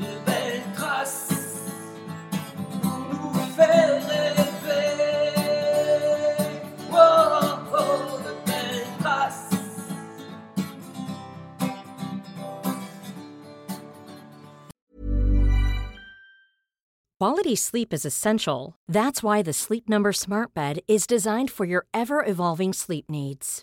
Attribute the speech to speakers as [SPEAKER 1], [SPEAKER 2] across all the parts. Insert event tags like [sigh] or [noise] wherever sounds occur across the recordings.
[SPEAKER 1] de belles traces pour nous faire rêver. Oh, oh, de belles traces.
[SPEAKER 2] Quality sleep is essential. That's why the Sleep Number Smart Bed is designed for your ever evolving sleep needs.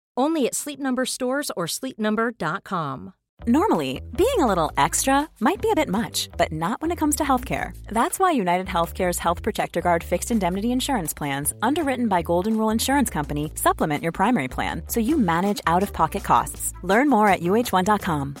[SPEAKER 2] Only at Sleep Number stores or sleepnumber.com.
[SPEAKER 3] Normally, being a little extra might be a bit much, but not when it comes to healthcare. That's why United Healthcare's Health Protector Guard fixed indemnity insurance plans, underwritten by Golden Rule Insurance Company, supplement your primary plan so you manage out of pocket costs. Learn more at uh1.com.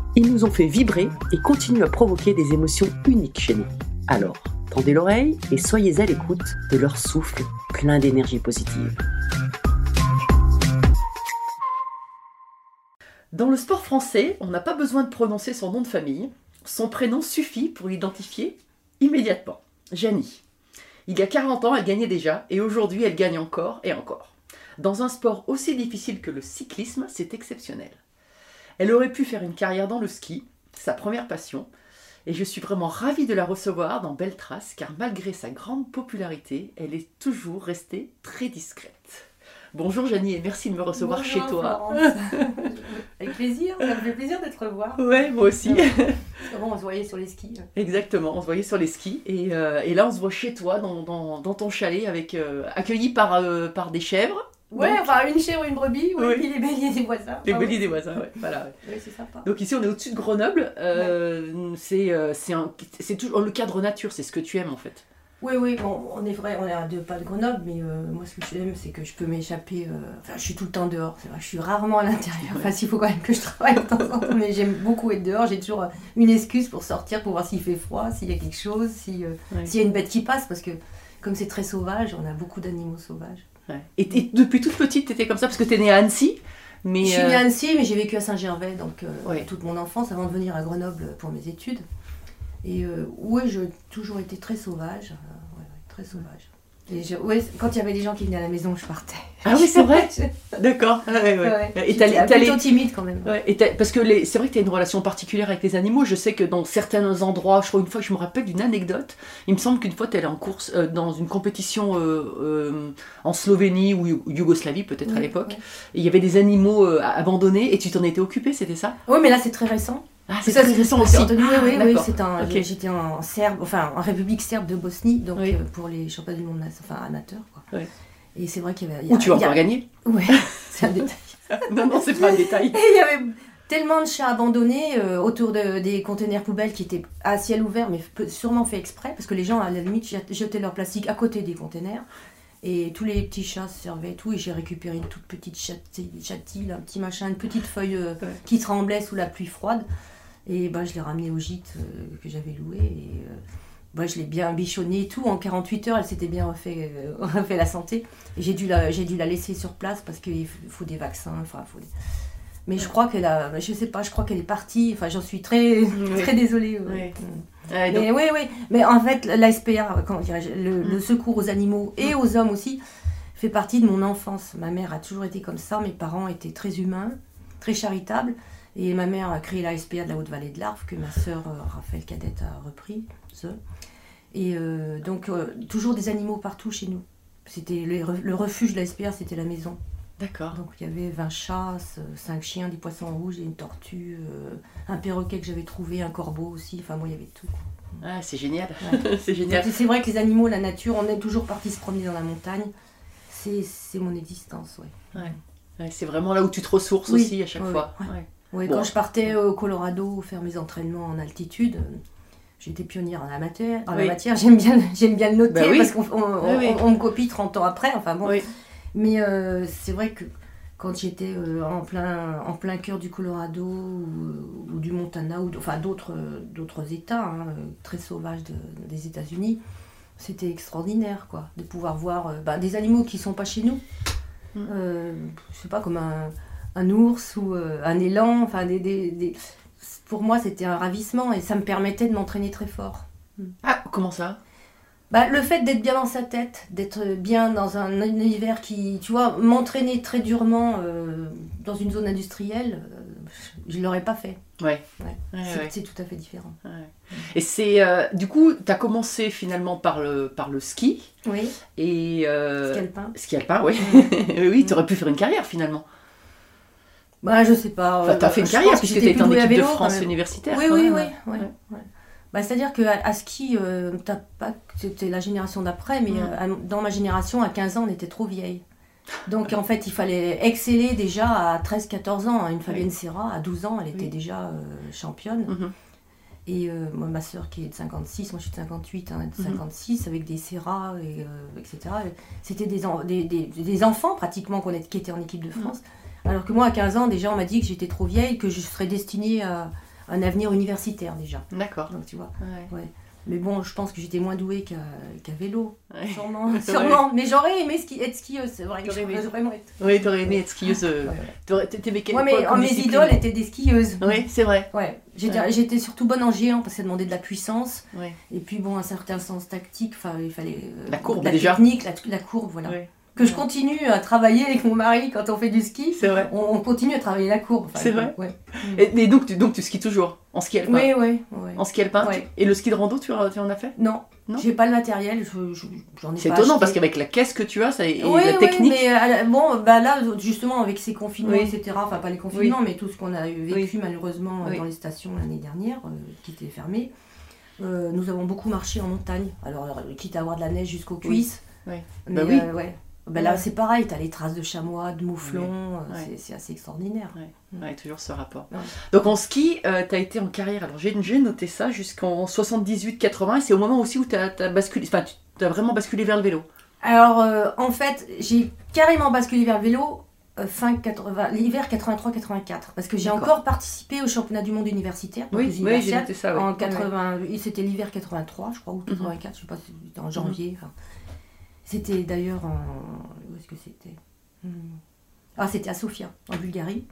[SPEAKER 4] Ils nous ont fait vibrer et continuent à provoquer des émotions uniques chez nous. Alors, tendez l'oreille et soyez à l'écoute de leur souffle plein d'énergie positive. Dans le sport français, on n'a pas besoin de prononcer son nom de famille. Son prénom suffit pour l'identifier immédiatement. Janie. Il y a 40 ans, elle gagnait déjà et aujourd'hui, elle gagne encore et encore. Dans un sport aussi difficile que le cyclisme, c'est exceptionnel. Elle aurait pu faire une carrière dans le ski, sa première passion, et je suis vraiment ravie de la recevoir dans Belle Trace car malgré sa grande popularité, elle est toujours restée très discrète. Bonjour Janie et merci de me recevoir
[SPEAKER 5] Bonjour,
[SPEAKER 4] chez toi. [laughs]
[SPEAKER 5] Avec plaisir, ça me fait plaisir de te revoir.
[SPEAKER 4] Ouais, moi aussi.
[SPEAKER 5] Bon, on se voyait sur les skis.
[SPEAKER 4] Exactement, on se voyait sur les skis et, euh, et là on se voit chez toi dans, dans- dans ton chalet avec euh, accueilli par, euh, par des chèvres,
[SPEAKER 5] Ouais,
[SPEAKER 4] Donc-
[SPEAKER 5] enfin une chèvre, une brebis, ouais,
[SPEAKER 4] Oui.
[SPEAKER 5] puis les béliers des voisins.
[SPEAKER 4] les
[SPEAKER 5] Ah
[SPEAKER 4] béliers
[SPEAKER 5] ouais.
[SPEAKER 4] des voisins. ouais, voilà. ouais.
[SPEAKER 5] Oui, c'est sympa.
[SPEAKER 4] Donc ici on est au-dessus de Grenoble. euh, C'est euh, c'est toujours le cadre nature, c'est ce que tu aimes en fait.
[SPEAKER 5] Oui, oui, bon, on est vrai, on est à deux pas de Grenoble, mais euh, moi ce que j'aime, c'est que je peux m'échapper. euh, Enfin, je suis tout le temps dehors, c'est vrai, je suis rarement à l'intérieur. Enfin, s'il faut quand même que je travaille de temps en temps, mais j'aime beaucoup être dehors. J'ai toujours une excuse pour sortir, pour voir s'il fait froid, s'il y a quelque chose, si, euh,
[SPEAKER 4] Ouais.
[SPEAKER 5] s'il y a une bête qui passe, parce que comme c'est très sauvage, on a beaucoup d'animaux sauvages.
[SPEAKER 4] Ouais. Et, et depuis toute petite, tu étais comme ça parce que tu es née à Annecy. Mais,
[SPEAKER 5] Je suis
[SPEAKER 4] euh,
[SPEAKER 5] née à Annecy, mais j'ai vécu à Saint-Gervais donc euh,
[SPEAKER 4] Ouais.
[SPEAKER 5] toute mon enfance avant de venir à Grenoble pour mes études. Et euh, ouais, j'ai toujours été très sauvage, euh, ouais, très sauvage. Ouais, quand il y avait des gens qui venaient à la maison, je partais.
[SPEAKER 4] Ah oui, c'est vrai [laughs] D'accord. Ah ouais, ouais.
[SPEAKER 5] ouais.
[SPEAKER 4] Et
[SPEAKER 5] plutôt timide quand même.
[SPEAKER 4] Et parce que les- c'est vrai que tu as une relation particulière avec les animaux. Je sais que dans certains endroits, je crois une fois, je me rappelle d'une anecdote. Il me semble qu'une fois, tu allée en course euh, dans une compétition euh, euh, en Slovénie ou Yougo- Yougoslavie, peut-être à l'époque. il y avait des animaux abandonnés et tu t'en étais occupée, c'était ça?
[SPEAKER 5] Oui, mais là c'est très récent.
[SPEAKER 4] Ah, c'est
[SPEAKER 5] Ça,
[SPEAKER 4] très récent
[SPEAKER 5] c'est
[SPEAKER 4] aussi.
[SPEAKER 5] oui,
[SPEAKER 4] Ah,
[SPEAKER 5] oui, oui, c'est un. J'étais en Serbe, enfin en République serbe de Bosnie, donc
[SPEAKER 4] Oui.
[SPEAKER 5] euh, pour les championnats du monde, enfin amateurs, quoi.
[SPEAKER 4] Ouais.
[SPEAKER 5] Et c'est vrai qu'il y avait. il y a-
[SPEAKER 4] Ou tu as encore gagné
[SPEAKER 5] Ouais, [laughs] c'est un détail. [laughs]
[SPEAKER 4] Non, non, c'est pas un détail.
[SPEAKER 5] Et il y avait tellement de chats abandonnés euh, autour de- des conteneurs poubelles qui étaient à ciel ouvert, mais sûrement fait exprès, parce que les gens, à la limite, jet- jetaient leur plastique à côté des conteneurs. Et tous les petits chats se servaient et tout. Et j'ai récupéré une toute petite chatille, un petit machin, une petite feuille euh,
[SPEAKER 4] Ouais.
[SPEAKER 5] qui tremblait sous la pluie froide. Et bah, je l'ai ramenée au gîte euh, que j'avais loué. Et euh, bah, je l'ai bien bichonnée et tout. En 48 heures, elle s'était bien refait, euh, [laughs] refait la santé. Et j'ai dû, la- j'ai dû la laisser sur place parce qu'il faut des vaccins. Enfin, faut des- Mais je crois qu'elle a, je sais pas, je crois qu'elle est partie. Enfin, j'en suis très, [laughs] très désolée. ouais.
[SPEAKER 4] Ouais.
[SPEAKER 5] Mm.
[SPEAKER 4] Donc-
[SPEAKER 5] Mais oui, oui. Mais en fait, la SPA, comment dirais-je, le, le secours aux animaux et aux hommes aussi, fait partie de mon enfance. Ma mère a toujours été comme ça. Mes parents étaient très humains, très charitables. Et ma mère a créé la SPA de la Haute-Vallée de l'Arve, que ma sœur euh, Raphaël Cadette a repris. Et euh, donc, euh, toujours des animaux partout chez nous. C'était le, le refuge de la SPA, c'était la maison.
[SPEAKER 4] D'accord.
[SPEAKER 5] Donc il y avait 20 chats, 5 chiens, des poissons rouges et une tortue, euh, un perroquet que j'avais trouvé, un corbeau aussi. Enfin, moi, il y avait tout.
[SPEAKER 4] Ah, c'est génial.
[SPEAKER 5] Ouais. [laughs]
[SPEAKER 4] c'est génial.
[SPEAKER 5] C'est vrai que les animaux, la nature, on est toujours parti se promener dans la montagne. C'est mon existence, ouais.
[SPEAKER 4] Ouais, c'est vraiment là où tu te ressources
[SPEAKER 5] Oui.
[SPEAKER 4] aussi à chaque fois.
[SPEAKER 5] ouais.
[SPEAKER 4] Ouais.
[SPEAKER 5] Ouais,
[SPEAKER 4] Bon.
[SPEAKER 5] Quand je partais au Colorado faire mes entraînements en altitude, euh, j'étais pionnière en la matière. En la matière, j'aime bien, j'aime bien le noter
[SPEAKER 4] Bah oui.
[SPEAKER 5] parce qu'on on,
[SPEAKER 4] Oui, oui.
[SPEAKER 5] on- on me copie 30 ans après. Enfin bon. Mais euh, c'est vrai que quand j'étais euh, en, plein, en plein cœur du Colorado ou, ou du Montana, ou enfin d'autres d'autres États hein, euh, très sauvages de- des États-Unis, c'était extraordinaire quoi, de pouvoir voir euh, bah, des animaux qui sont pas chez nous.
[SPEAKER 4] Mm.
[SPEAKER 5] Euh, je sais pas, comme un, un ours ou euh, un élan. Enfin, des, des- des- Pour moi, c'était un ravissement et ça me permettait de m'entraîner très fort.
[SPEAKER 4] Ah, comment ça?
[SPEAKER 5] Bah, le fait d'être bien dans sa tête, d'être bien dans un univers qui, tu vois, m'entraîner très durement euh, dans une zone industrielle, euh, je ne l'aurais pas fait.
[SPEAKER 4] Ouais.
[SPEAKER 5] Ouais.
[SPEAKER 4] Ouais,
[SPEAKER 5] C'est
[SPEAKER 4] ouais.
[SPEAKER 5] tout à fait différent.
[SPEAKER 4] Et c'est euh, du coup, tu as commencé finalement par le, par le ski
[SPEAKER 5] Oui,
[SPEAKER 4] et
[SPEAKER 5] ski alpin.
[SPEAKER 4] ski alpin, oui. [laughs] oui, tu aurais pu faire une carrière finalement.
[SPEAKER 5] Bah, je sais pas.
[SPEAKER 4] Enfin, tu as fait une carrière puisque tu étais en équipe de
[SPEAKER 5] vélo,
[SPEAKER 4] France universitaire.
[SPEAKER 5] Oui, oui, oui. Bah, C'est-à-dire qu'à à ski, euh, t'as pas, c'était la génération d'après, mais
[SPEAKER 4] Mm.
[SPEAKER 5] euh, dans ma génération, à 15 ans, on était trop vieille. Donc en fait, il fallait exceller déjà à 13-14 ans. Une Fabienne Serra, à 12 ans, elle était
[SPEAKER 4] Oui.
[SPEAKER 5] déjà euh, championne.
[SPEAKER 4] Mhm.
[SPEAKER 5] Et moi, ma soeur qui est de 56, moi je suis de 58, hein, de
[SPEAKER 4] Mhm.
[SPEAKER 5] 56, avec des Serra, et, etc. C'était des, en- des, des- des enfants pratiquement qu'on est- qui étaient en équipe de
[SPEAKER 4] Mhm.
[SPEAKER 5] France. Alors que moi, à 15 ans, déjà, on m'a dit que j'étais trop vieille, que je serais destinée à un avenir universitaire déjà.
[SPEAKER 4] D'accord.
[SPEAKER 5] Donc tu vois.
[SPEAKER 4] Ouais.
[SPEAKER 5] Mais bon, je pense que j'étais moins douée qu'à qu'à vélo.
[SPEAKER 4] Ouais.
[SPEAKER 5] Sûrement, [laughs] sûrement. Mais j'aurais aimé ski, être skieuse, c'est vrai.
[SPEAKER 4] Aimé.
[SPEAKER 5] J'aurais vraiment été-
[SPEAKER 4] Oui, t'aurais aimé être skieuse.
[SPEAKER 5] Ouais,
[SPEAKER 4] T'aimais quel
[SPEAKER 5] Ouais, mais
[SPEAKER 4] quoi
[SPEAKER 5] mes
[SPEAKER 4] discipline
[SPEAKER 5] idoles étaient des skieuses.
[SPEAKER 4] Oui, c'est vrai.
[SPEAKER 5] Ouais, j'étais surtout bonne en géant parce que ça demandait de la puissance. Et puis bon, un certain sens tactique, enfin, il fallait euh,
[SPEAKER 4] La courbe,
[SPEAKER 5] de la
[SPEAKER 4] déjà.
[SPEAKER 5] technique, la, la courbe, voilà.
[SPEAKER 4] Ouais.
[SPEAKER 5] Que je continue à travailler avec mon mari quand on fait du ski.
[SPEAKER 4] C'est vrai.
[SPEAKER 5] On, on continue à travailler la courbe. Enfin,
[SPEAKER 4] C'est vrai
[SPEAKER 5] Ouais.
[SPEAKER 4] Et, et donc, tu, donc tu skis toujours en ski alpin
[SPEAKER 5] Oui, oui, oui.
[SPEAKER 4] En ski alpin
[SPEAKER 5] Ouais.
[SPEAKER 4] tu- Et le ski de rando, tu, en- tu en as fait?
[SPEAKER 5] Non,
[SPEAKER 4] Non?
[SPEAKER 5] J'ai pas le matériel, je- je- j'en ai
[SPEAKER 4] C'est étonnant
[SPEAKER 5] acheté.
[SPEAKER 4] parce qu'avec la caisse que tu as ça, et
[SPEAKER 5] oui,
[SPEAKER 4] la
[SPEAKER 5] oui,
[SPEAKER 4] technique.
[SPEAKER 5] mais à la- bon, bah là, justement, avec ces confinements,
[SPEAKER 4] Oui.
[SPEAKER 5] etc., enfin pas les confinements, mais tout ce qu'on a vécu
[SPEAKER 4] Oui.
[SPEAKER 5] malheureusement euh,
[SPEAKER 4] Oui.
[SPEAKER 5] dans les stations l'année dernière, euh, qui étaient fermées, euh, nous avons beaucoup marché en montagne. Alors, euh, quitte à avoir de la neige jusqu'aux
[SPEAKER 4] Oui.
[SPEAKER 5] cuisses.
[SPEAKER 4] Oui.
[SPEAKER 5] Mais
[SPEAKER 4] Bah oui.
[SPEAKER 5] euh, ouais. Bah là,
[SPEAKER 4] Ouais.
[SPEAKER 5] c'est pareil, t'as les traces de chamois, de mouflons, euh,
[SPEAKER 4] Ouais.
[SPEAKER 5] c'est- assez extraordinaire.
[SPEAKER 4] Ouais, toujours ce rapport. Donc en ski, tu as été en carrière, alors j'ai noté ça jusqu'en 78-80, et c'est au moment aussi où tu as, basculé, enfin tu as vraiment basculé vers le vélo.
[SPEAKER 5] Alors, euh, en fait, j'ai carrément basculé vers le vélo euh, fin 80, l'hiver 83-84, parce que j'ai encore participé au championnat du monde universitaire.
[SPEAKER 4] Oui, oui, j'ai noté ça.
[SPEAKER 5] En
[SPEAKER 4] Ouais,
[SPEAKER 5] 80, oui, c'était l'hiver 83, je crois, ou 84, je sais pas, si c'était en janvier. enfin. C'était d'ailleurs en. Où est-ce que c'était? Hmm. Ah, c'était à Sofia, en Bulgarie.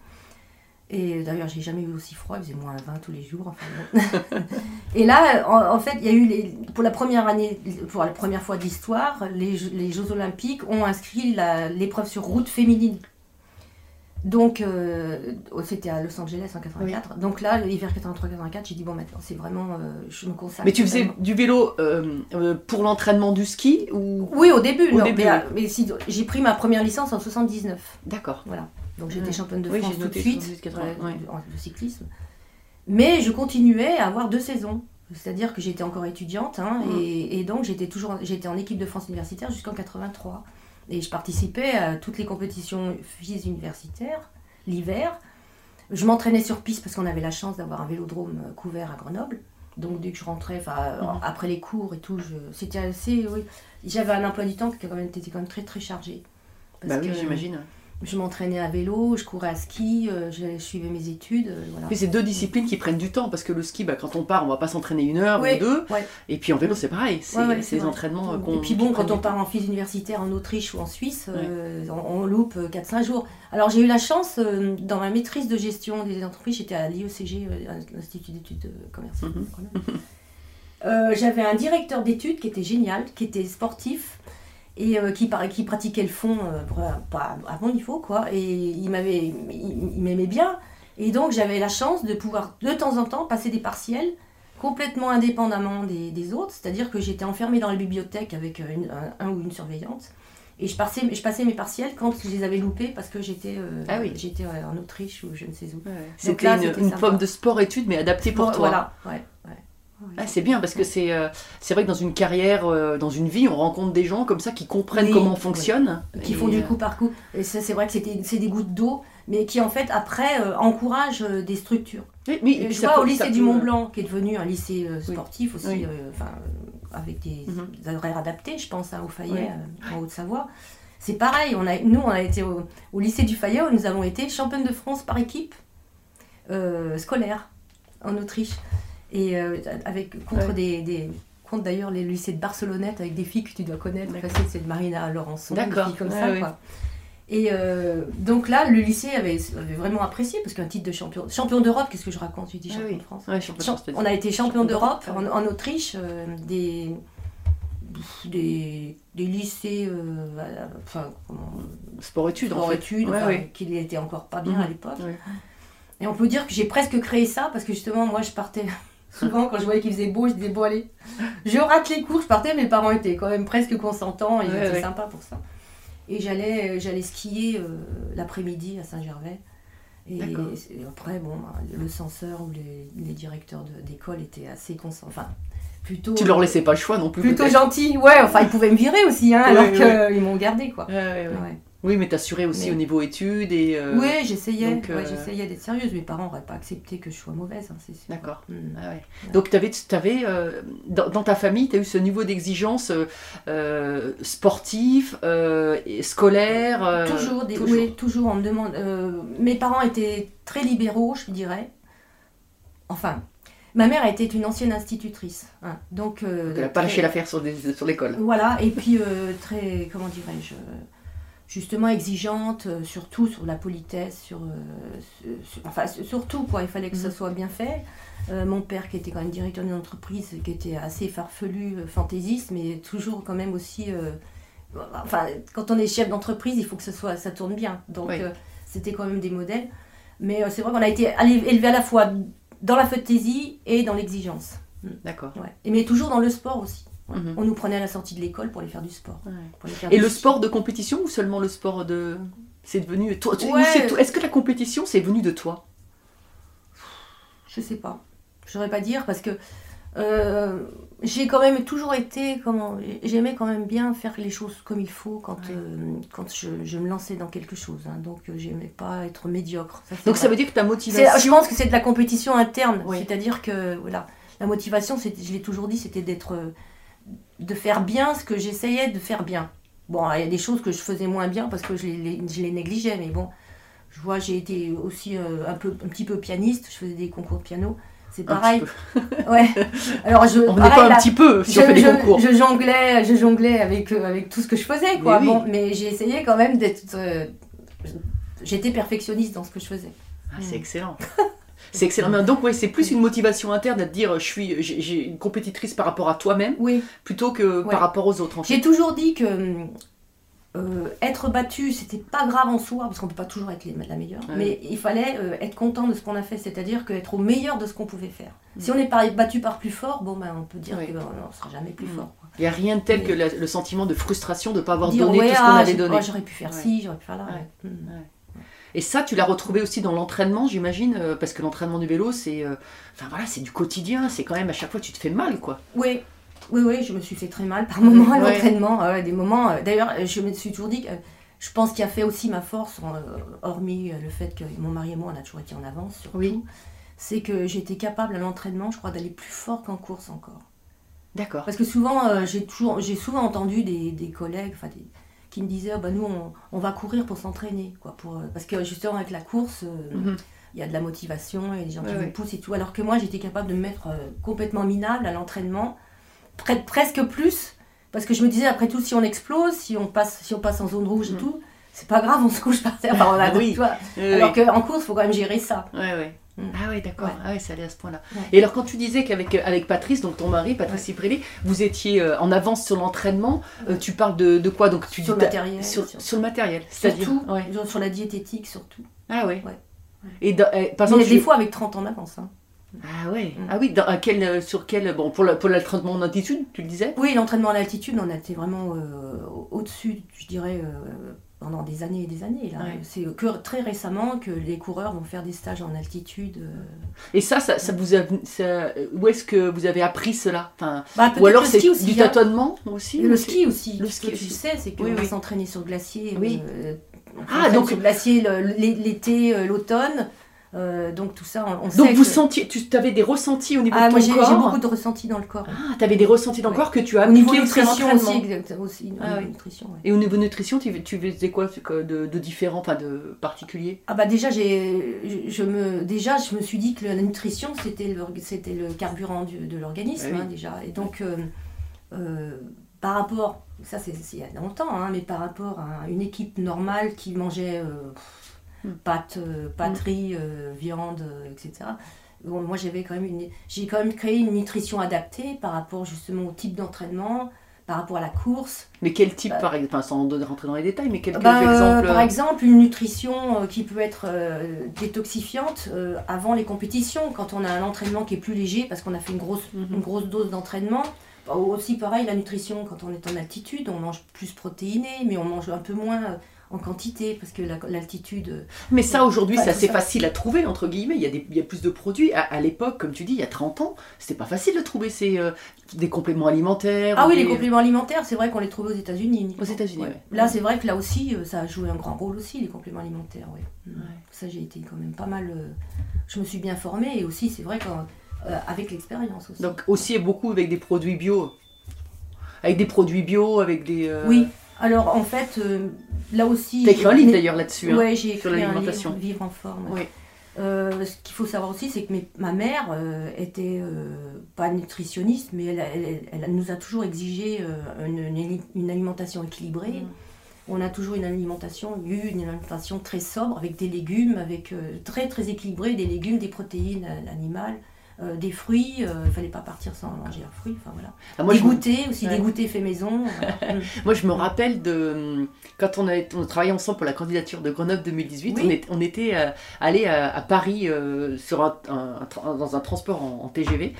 [SPEAKER 5] Et d'ailleurs, j'ai jamais eu aussi froid, il faisait moins 20 tous les jours. Enfin, bon. [laughs] et là, en, en fait, il y a eu, les, pour la première année, pour la première fois de l'histoire, les, Jeux- les Jeux Olympiques ont inscrit l'épreuve sur route féminine. Donc, euh, c'était à Los Angeles en 84. Donc là, l'hiver 83-84, j'ai dit, bon, maintenant, c'est vraiment. euh, je me consacre.
[SPEAKER 4] Mais tu faisais du vélo euh, pour l'entraînement du ski ou?
[SPEAKER 5] Oui, au début,
[SPEAKER 4] Au
[SPEAKER 5] non,
[SPEAKER 4] début,
[SPEAKER 5] mais,
[SPEAKER 4] oui.
[SPEAKER 5] mais si, j'ai pris ma première licence en 79.
[SPEAKER 4] D'accord.
[SPEAKER 5] Voilà. Donc j'étais
[SPEAKER 4] Ouais.
[SPEAKER 5] championne de
[SPEAKER 4] Oui,
[SPEAKER 5] France tout de suite
[SPEAKER 4] 78, 80,
[SPEAKER 5] ouais, de cyclisme. Mais je continuais à avoir deux saisons. C'est-à-dire que j'étais encore étudiante hein,
[SPEAKER 4] Mhm.
[SPEAKER 5] et, et donc j'étais toujours j'étais en équipe de France universitaire jusqu'en 83. Et je participais à toutes les compétitions filles universitaires l'hiver. Je m'entraînais sur piste parce qu'on avait la chance d'avoir un vélodrome euh, couvert à Grenoble. Donc dès que je rentrais, enfin
[SPEAKER 4] Mhm.
[SPEAKER 5] après les cours et tout, je- c'était assez. Oui, j'avais un emploi du temps qui quand même, était quand même très très chargé. Parce
[SPEAKER 4] Bah oui,
[SPEAKER 5] que-
[SPEAKER 4] j'imagine.
[SPEAKER 5] Je m'entraînais à vélo, je courais à ski, euh, je, suivais mes études. euh, voilà.
[SPEAKER 4] Mais c'est deux disciplines qui prennent du temps parce que le ski, bah, quand on part, on va pas s'entraîner une heure
[SPEAKER 5] Oui,
[SPEAKER 4] ou deux.
[SPEAKER 5] ouais.
[SPEAKER 4] Et puis en vélo, c'est pareil. C'est
[SPEAKER 5] Ouais, ouais, vrai.
[SPEAKER 4] entraînements euh, qu'on.
[SPEAKER 5] Et puis bon, quand on part en phys universitaire en Autriche ou en Suisse, euh, on, on loupe 4-5 jours. Alors j'ai eu la chance, euh, dans ma maîtrise de gestion des entreprises, j'étais à l'IECG, l'Institut d'études commerciales.
[SPEAKER 4] Mhm.
[SPEAKER 5] Euh, J'avais un directeur d'études qui était génial, qui était sportif et euh, qui, pratiquait le fond euh, pas à bon niveau, quoi. Et il m'avait, il, il m'aimait bien. Et donc j'avais la chance de pouvoir de temps en temps passer des partiels complètement indépendamment des, des autres, c'est-à-dire que j'étais enfermée dans la bibliothèque avec euh, une- un, un ou une surveillante. Et je passais, je passais mes partiels quand je les avais loupés parce que j'étais euh,
[SPEAKER 4] Ah oui.
[SPEAKER 5] j'étais en Autriche ou je ne sais où.
[SPEAKER 4] Ouais. C'était une, une forme de sport-études, mais adaptée pour toi.
[SPEAKER 5] Voilà, ouais, ouais.
[SPEAKER 4] Ah, c'est bien parce que c'est euh, c'est vrai que dans une carrière, euh, dans une vie, on rencontre des gens comme ça qui comprennent
[SPEAKER 5] Oui,
[SPEAKER 4] comment on
[SPEAKER 5] oui.
[SPEAKER 4] fonctionne.
[SPEAKER 5] qui
[SPEAKER 4] Et,
[SPEAKER 5] font du
[SPEAKER 4] euh,
[SPEAKER 5] coup par coup. Et ça, c'est vrai que c'est des gouttes d'eau, mais qui en fait après euh, encouragent des structures.
[SPEAKER 4] oui, oui, puis
[SPEAKER 5] je vois
[SPEAKER 4] peut-
[SPEAKER 5] au lycée du
[SPEAKER 4] peut,
[SPEAKER 5] Mont
[SPEAKER 4] euh,
[SPEAKER 5] Blanc, qui est devenu un lycée
[SPEAKER 4] Oui.
[SPEAKER 5] sportif aussi,
[SPEAKER 4] Oui.
[SPEAKER 5] enfin, avec des,
[SPEAKER 4] Mhm.
[SPEAKER 5] horaires adaptés, je pense hein, au Fayet,
[SPEAKER 4] Oui.
[SPEAKER 5] en Haute-Savoie. C'est pareil, on a, nous on a été au, au lycée du Fayet, où nous avons été championne de France par équipe scolaire en Autriche. Et euh, avec, contre
[SPEAKER 4] Ouais.
[SPEAKER 5] des, des- contre d'ailleurs les lycées de Barcelonnette avec des filles que tu dois connaître,
[SPEAKER 4] D'accord.
[SPEAKER 5] facile, c'est de Marina Laurençon,
[SPEAKER 4] D'accord.
[SPEAKER 5] comme ça. Quoi. Et euh, donc là, le lycée avait, avait vraiment apprécié parce qu'un titre de champion, champion d'Europe, qu'est-ce que je raconte J'ai dit
[SPEAKER 4] Ah
[SPEAKER 5] champion
[SPEAKER 4] oui.
[SPEAKER 5] de France?
[SPEAKER 4] Ouais, champion
[SPEAKER 5] on a été champion
[SPEAKER 4] Champion
[SPEAKER 5] d'Europe en, en Autriche, euh, des, des, des lycées, euh, enfin, comment,
[SPEAKER 4] Sport-études, en
[SPEAKER 5] sport
[SPEAKER 4] fait.
[SPEAKER 5] études,
[SPEAKER 4] Ouais,
[SPEAKER 5] enfin,
[SPEAKER 4] ouais.
[SPEAKER 5] qui n'étaient encore pas bien
[SPEAKER 4] Mhm.
[SPEAKER 5] à l'époque.
[SPEAKER 4] Ouais.
[SPEAKER 5] Et on peut dire que j'ai presque créé ça parce que justement, moi, je partais souvent quand je voyais qu'il faisait beau, je disais bon allez, je rate les cours, je partais, mes parents étaient quand même presque consentants, ils
[SPEAKER 4] Ouais,
[SPEAKER 5] étaient
[SPEAKER 4] ouais.
[SPEAKER 5] sympas pour ça. Et j'allais, euh, j'allais skier euh, l'après-midi à Saint-Gervais. Et après, bon, le censeur ou les, les directeurs d'école étaient assez consentants. Enfin, plutôt.
[SPEAKER 4] Tu leur laissais pas le choix non plus.
[SPEAKER 5] Plutôt gentils, ouais, enfin, ils pouvaient me virer aussi, hein,
[SPEAKER 4] Ouais,
[SPEAKER 5] alors qu'ils m'ont gardé, quoi.
[SPEAKER 4] Ouais, ouais, ouais.
[SPEAKER 5] Ouais.
[SPEAKER 4] Oui, mais t'assurais aussi
[SPEAKER 5] Mais-
[SPEAKER 4] au niveau études et. euh,
[SPEAKER 5] Oui, j'essayais,
[SPEAKER 4] donc,
[SPEAKER 5] ouais,
[SPEAKER 4] euh,
[SPEAKER 5] j'essayais d'être sérieuse. Mes parents n'auraient pas accepté que je sois mauvaise, hein, c'est sûr.
[SPEAKER 4] D'accord.
[SPEAKER 5] Mm.
[SPEAKER 4] Ah ouais. Donc, t'avais, t'avais, euh, dans, dans ta famille, tu as eu ce niveau d'exigence euh, sportif, scolaire
[SPEAKER 5] toujours, des,
[SPEAKER 4] toujours.
[SPEAKER 5] oui, toujours, on me demande. mes parents étaient très libéraux, je dirais. Enfin, ma mère était une ancienne institutrice, hein, donc. euh,
[SPEAKER 4] Donc, elle n'a pas lâché l'affaire sur, des- sur l'école.
[SPEAKER 5] Voilà, et puis euh, très, comment dirais-je, justement exigeante, euh, surtout sur la politesse, sur, euh, sur- enfin sur- surtout quoi, il fallait que ça
[SPEAKER 4] Mhm.
[SPEAKER 5] soit bien fait. Euh, mon père qui était quand même directeur d'une entreprise, qui était assez farfelu, fantaisiste, mais toujours quand même aussi, enfin quand on est chef d'entreprise, il faut que ça soit, ça tourne bien. Donc
[SPEAKER 4] Oui.
[SPEAKER 5] c'était quand même des modèles. Mais c'est vrai qu'on a été élevé à la fois dans la fantaisie et dans l'exigence.
[SPEAKER 4] D'accord.
[SPEAKER 5] Ouais. Et mais toujours dans le sport aussi. Ouais.
[SPEAKER 4] Mhm.
[SPEAKER 5] On nous prenait à la sortie de l'école pour aller faire du sport.
[SPEAKER 4] Ouais.
[SPEAKER 5] pour aller faire
[SPEAKER 4] Et
[SPEAKER 5] du
[SPEAKER 4] le sport de compétition ou seulement le sport de. C'est devenu. Toi, tu- ou
[SPEAKER 5] Ouais.
[SPEAKER 4] c'est toi- Est-ce que la compétition, c'est venu de toi?
[SPEAKER 5] Je sais pas. Je saurais pas dire parce que euh, j'ai quand même toujours été. Comment J'aimais quand même bien faire les choses comme il faut quand,
[SPEAKER 4] Ouais.
[SPEAKER 5] euh, quand je, je me lançais dans quelque chose. hein. Donc euh, j'aimais pas être médiocre. Ça,
[SPEAKER 4] Donc, ça veut dire que ta
[SPEAKER 5] C'est-
[SPEAKER 4] motivation.
[SPEAKER 5] Je pense que c'est de la compétition interne. C'est-à-dire que voilà, la motivation, c'est- je l'ai toujours dit, c'était d'être, euh, de faire bien ce que j'essayais de faire bien. Bon, il y a des choses que je faisais moins bien parce que je les, je les négligeais, mais bon, je vois, j'ai été aussi euh, un peu, un petit peu pianiste. Je faisais des concours de piano. C'est pareil. [laughs] Ouais. Alors je.
[SPEAKER 4] On n'est pas un
[SPEAKER 5] là,
[SPEAKER 4] petit peu si
[SPEAKER 5] je,
[SPEAKER 4] on fait des
[SPEAKER 5] je-
[SPEAKER 4] concours.
[SPEAKER 5] je jonglais, je jonglais avec, euh, avec tout ce que je faisais, quoi.
[SPEAKER 4] Mais oui.
[SPEAKER 5] Bon, mais j'ai essayé quand même d'être. euh, J'étais perfectionniste dans ce que je faisais.
[SPEAKER 4] Ah, c'est excellent. [laughs] C'est excellent. Mais Donc, ouais, c'est plus une motivation interne à te dire je suis, j'ai une compétitrice par rapport à toi-même
[SPEAKER 5] Oui.
[SPEAKER 4] plutôt que
[SPEAKER 5] Ouais.
[SPEAKER 4] par rapport aux autres. En fait.
[SPEAKER 5] J'ai toujours dit que euh, être battu, c'était pas grave en soi, parce qu'on peut pas toujours être la meilleure,
[SPEAKER 4] Ouais.
[SPEAKER 5] mais il fallait euh, être content de ce qu'on a fait, c'est-à-dire que être au meilleur de ce qu'on pouvait faire.
[SPEAKER 4] Mm.
[SPEAKER 5] Si on est battu par plus fort, bon ben on peut dire
[SPEAKER 4] Oui.
[SPEAKER 5] qu'on ne sera jamais plus
[SPEAKER 4] Mm.
[SPEAKER 5] fort. quoi.
[SPEAKER 4] Il n'y a rien de tel
[SPEAKER 5] Mais-
[SPEAKER 4] que la- le sentiment de frustration de ne pas avoir
[SPEAKER 5] Dire,
[SPEAKER 4] donné
[SPEAKER 5] ouais,
[SPEAKER 4] tout ce qu'on
[SPEAKER 5] ah,
[SPEAKER 4] avait
[SPEAKER 5] j'ai-
[SPEAKER 4] donné.
[SPEAKER 5] j'aurais pu faire
[SPEAKER 4] Ouais.
[SPEAKER 5] ci, j'aurais pu faire là.
[SPEAKER 4] Ouais. Et ça, tu l'as retrouvé aussi dans l'entraînement, j'imagine, euh, parce que l'entraînement du vélo, c'est, euh, enfin voilà, c'est du quotidien. C'est quand même à chaque fois tu te fais mal, quoi.
[SPEAKER 5] Oui, oui, oui, je me suis fait très mal par moments à
[SPEAKER 4] Ouais.
[SPEAKER 5] l'entraînement. euh, des moments. euh, D'ailleurs, je me suis toujours dit que je pense qu'il a fait aussi ma force, hormis le fait que mon mari et moi, on a toujours été en avance sur
[SPEAKER 4] Oui.
[SPEAKER 5] tout, c'est que j'étais capable à l'entraînement, je crois, d'aller plus fort qu'en course encore.
[SPEAKER 4] D'accord.
[SPEAKER 5] Parce que souvent, j'ai toujours, j'ai souvent entendu des, des collègues, enfin des- qui me disaient Ah bah, nous, on, on va courir pour s'entraîner. quoi, pour, euh, Parce que justement, avec la course, euh,
[SPEAKER 4] Mhm.
[SPEAKER 5] il y a de la motivation et des gens qui vous poussent et tout. Alors que moi, j'étais capable de me mettre euh, complètement minable à l'entraînement, Pre- presque plus. Parce que je me disais, après tout, si on explose, si on passe, si on passe en zone rouge et
[SPEAKER 4] Mhm.
[SPEAKER 5] tout, c'est pas grave, on se couche par terre. Enfin, on a,
[SPEAKER 4] Oui.
[SPEAKER 5] vois.
[SPEAKER 4] Oui,
[SPEAKER 5] Alors
[SPEAKER 4] oui.
[SPEAKER 5] qu'en course, il faut quand même gérer ça. Mm.
[SPEAKER 4] Ah ouais, d'accord.
[SPEAKER 5] Ouais.
[SPEAKER 4] Ah ouais, ça allait à ce point-là.
[SPEAKER 5] Ouais.
[SPEAKER 4] Et alors, quand tu disais qu'avec euh, avec Patrice, donc ton mari, Patrice
[SPEAKER 5] Ouais.
[SPEAKER 4] Ciprelli, vous étiez euh, en avance sur l'entraînement, euh, tu parles de, de quoi? Donc tu
[SPEAKER 5] Sur
[SPEAKER 4] dis
[SPEAKER 5] le matériel,
[SPEAKER 4] Sur,
[SPEAKER 5] sur-
[SPEAKER 4] sur le matériel, c'est-à-dire
[SPEAKER 5] sur la diététique, surtout.
[SPEAKER 4] Ah ouais.
[SPEAKER 5] Ouais.
[SPEAKER 4] Et dans- euh, par exemple,
[SPEAKER 5] des
[SPEAKER 4] tu-
[SPEAKER 5] fois avec 30 ans d'avance. hein.
[SPEAKER 4] Ah ouais.
[SPEAKER 5] Mm.
[SPEAKER 4] Ah oui. Dans, à quel, euh, sur quel bon pour l'entraînement en altitude, tu le disais?
[SPEAKER 5] Oui, l'entraînement à l'altitude, on a été vraiment euh, au-dessus, je dirais, pendant des années et des années. là.
[SPEAKER 4] Ouais.
[SPEAKER 5] C'est que très récemment que les coureurs vont faire des stages en altitude. euh.
[SPEAKER 4] Et ça, ça, ça vous a, ça- où est-ce que vous avez appris cela? Enfin,
[SPEAKER 5] Bah,
[SPEAKER 4] Ou alors
[SPEAKER 5] le
[SPEAKER 4] c'est
[SPEAKER 5] ski aussi.
[SPEAKER 4] du
[SPEAKER 5] hein.
[SPEAKER 4] tâtonnement aussi
[SPEAKER 5] Le
[SPEAKER 4] ou
[SPEAKER 5] ski aussi.
[SPEAKER 4] Le
[SPEAKER 5] Ce
[SPEAKER 4] ski
[SPEAKER 5] que tu sais, c'est qu'on
[SPEAKER 4] Oui,
[SPEAKER 5] va
[SPEAKER 4] oui.
[SPEAKER 5] s'entraîner sur glacier.
[SPEAKER 4] Oui.
[SPEAKER 5] euh, on
[SPEAKER 4] Ah, donc-
[SPEAKER 5] sur glacier le- l'été, euh, l'automne. Euh, donc tout ça, on, on
[SPEAKER 4] Donc
[SPEAKER 5] sait
[SPEAKER 4] vous
[SPEAKER 5] que-
[SPEAKER 4] sentiez, tu avais des ressentis au niveau
[SPEAKER 5] Ah,
[SPEAKER 4] de
[SPEAKER 5] moi
[SPEAKER 4] ton
[SPEAKER 5] j'ai
[SPEAKER 4] corps
[SPEAKER 5] j'ai beaucoup de ressentis dans le corps.
[SPEAKER 4] Ah, tu avais des ressentis dans le
[SPEAKER 5] Ouais.
[SPEAKER 4] corps que tu as
[SPEAKER 5] Au niveau nutrition aussi, exactement, aussi, au
[SPEAKER 4] Ah oui.
[SPEAKER 5] nutrition, ouais.
[SPEAKER 4] Et au niveau nutrition, tu, tu faisais quoi de, de différent, enfin de particulier?
[SPEAKER 5] Ah bah déjà j'ai je, je me déjà je me suis dit que la nutrition c'était le c'était le carburant du- de l'organisme
[SPEAKER 4] Ah oui.
[SPEAKER 5] hein, déjà et donc euh, euh, par rapport ça c'est il y a longtemps hein, mais par rapport à une équipe normale qui mangeait. Pâtes euh, pâtes, riz, euh, viande euh, etc Bon, moi j'avais quand même une j'ai quand même créé une nutrition adaptée par rapport justement au type d'entraînement par rapport à la course
[SPEAKER 4] Mais quel type,
[SPEAKER 5] Bah.
[SPEAKER 4] par exemple, enfin, sans rentrer dans les détails, mais quelques
[SPEAKER 5] ben, euh,
[SPEAKER 4] exemples
[SPEAKER 5] par exemple, une nutrition qui peut être euh, détoxifiante euh, avant les compétitions, quand on a un entraînement qui est plus léger parce qu'on a fait une grosse,
[SPEAKER 4] Mhm.
[SPEAKER 5] une grosse dose d'entraînement. Bah, Aussi pareil, la nutrition, quand on est en altitude, on mange plus protéiné, mais on mange un peu moins euh, en quantité parce que la- l'altitude. euh,
[SPEAKER 4] Mais ça, aujourd'hui, c'est assez
[SPEAKER 5] ça.
[SPEAKER 4] facile à trouver, entre guillemets. Il y a, des, il y a plus de produits. À, à l'époque, comme tu dis, il y a 30 ans, c'était pas facile de trouver ces, euh, des compléments alimentaires.
[SPEAKER 5] Ah
[SPEAKER 4] ou
[SPEAKER 5] oui, les compléments alimentaires, c'est vrai qu'on les trouve aux États-Unis.
[SPEAKER 4] Aux États-Unis, ouais.
[SPEAKER 5] Là, c'est vrai que là aussi, euh, ça a joué un grand rôle aussi, les compléments alimentaires. ouais. Mm.
[SPEAKER 4] Ouais.
[SPEAKER 5] Ça, j'ai été quand même pas mal. euh, je me suis bien formée et aussi, c'est vrai qu'avec l'expérience aussi.
[SPEAKER 4] Donc, aussi beaucoup avec des produits bio. Avec des produits bio, avec des.
[SPEAKER 5] Oui, alors en fait, là aussi.
[SPEAKER 4] T'as écrit un
[SPEAKER 5] j'ai-
[SPEAKER 4] livre d'ailleurs là-dessus. hein.
[SPEAKER 5] Ouais, j'ai
[SPEAKER 4] sur
[SPEAKER 5] écrit un
[SPEAKER 4] l'alimentation.
[SPEAKER 5] Vivre en forme.
[SPEAKER 4] Oui.
[SPEAKER 5] Euh, ce qu'il faut savoir aussi, c'est que mes- ma mère euh, était euh, pas nutritionniste, mais elle, elle- elle nous a toujours exigé euh, une, une- une alimentation équilibrée.
[SPEAKER 4] Mm.
[SPEAKER 5] On a toujours une alimentation, eu une alimentation très sobre, avec des légumes, avec très très équilibré, des légumes, des protéines animales, euh, des fruits. euh, Il fallait pas partir sans manger un fruit. Enfin voilà.
[SPEAKER 4] Ah, moi,
[SPEAKER 5] des
[SPEAKER 4] me-
[SPEAKER 5] aussi,
[SPEAKER 4] Ouais.
[SPEAKER 5] des goûters faits maison. euh, [laughs] mm.
[SPEAKER 4] Moi, je me rappelle de quand on a, on a travaillé ensemble pour la candidature de Grenoble 2018.
[SPEAKER 5] Oui.
[SPEAKER 4] On, est- on était euh, allé à, à Paris euh, sur un, un- un tra- dans un transport en, en TGV.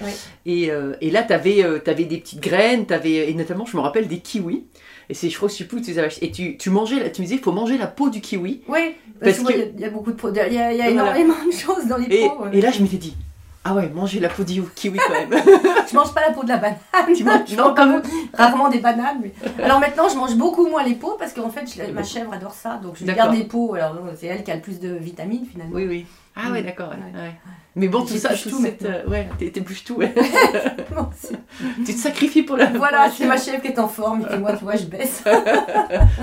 [SPEAKER 4] Et, euh, et là, tu avais, des petites graines, avais, et notamment, je me rappelle des kiwis. Et c'est, je crois que tu avais. Et tu, tu mangeais, tu me disais, il faut manger la peau du kiwi.
[SPEAKER 5] Oui,
[SPEAKER 4] Parce
[SPEAKER 5] parce qu'il
[SPEAKER 4] que-
[SPEAKER 5] y, a- il y a beaucoup de. Il y a, il y a
[SPEAKER 4] Voilà.
[SPEAKER 5] énormément de choses dans les
[SPEAKER 4] Et,
[SPEAKER 5] ouais.
[SPEAKER 4] et là, je m'étais dit, ah ouais, manger la peau du kiwi quand même. [laughs]
[SPEAKER 5] Je mange pas la peau de la banane.
[SPEAKER 4] Tu manges- [laughs]
[SPEAKER 5] Je
[SPEAKER 4] non,
[SPEAKER 5] rarement des bananes. mais- Alors maintenant, je mange beaucoup moins les peaux parce qu'en fait, je- ma chèvre adore ça. Donc je garde les peaux. Alors c'est elle qui a le plus de vitamines finalement.
[SPEAKER 4] oui, oui. Ah ouais,
[SPEAKER 5] Mm.
[SPEAKER 4] d'accord. ouais,
[SPEAKER 5] Ouais.
[SPEAKER 4] ouais. Mais bon, tout ça, tout
[SPEAKER 5] tout
[SPEAKER 4] cette, euh, ouais, tout. [laughs] ouais. Tu te sacrifies pour la.
[SPEAKER 5] voilà, c'est ma chèvre qui est en forme et moi, tu vois, je baisse. [laughs]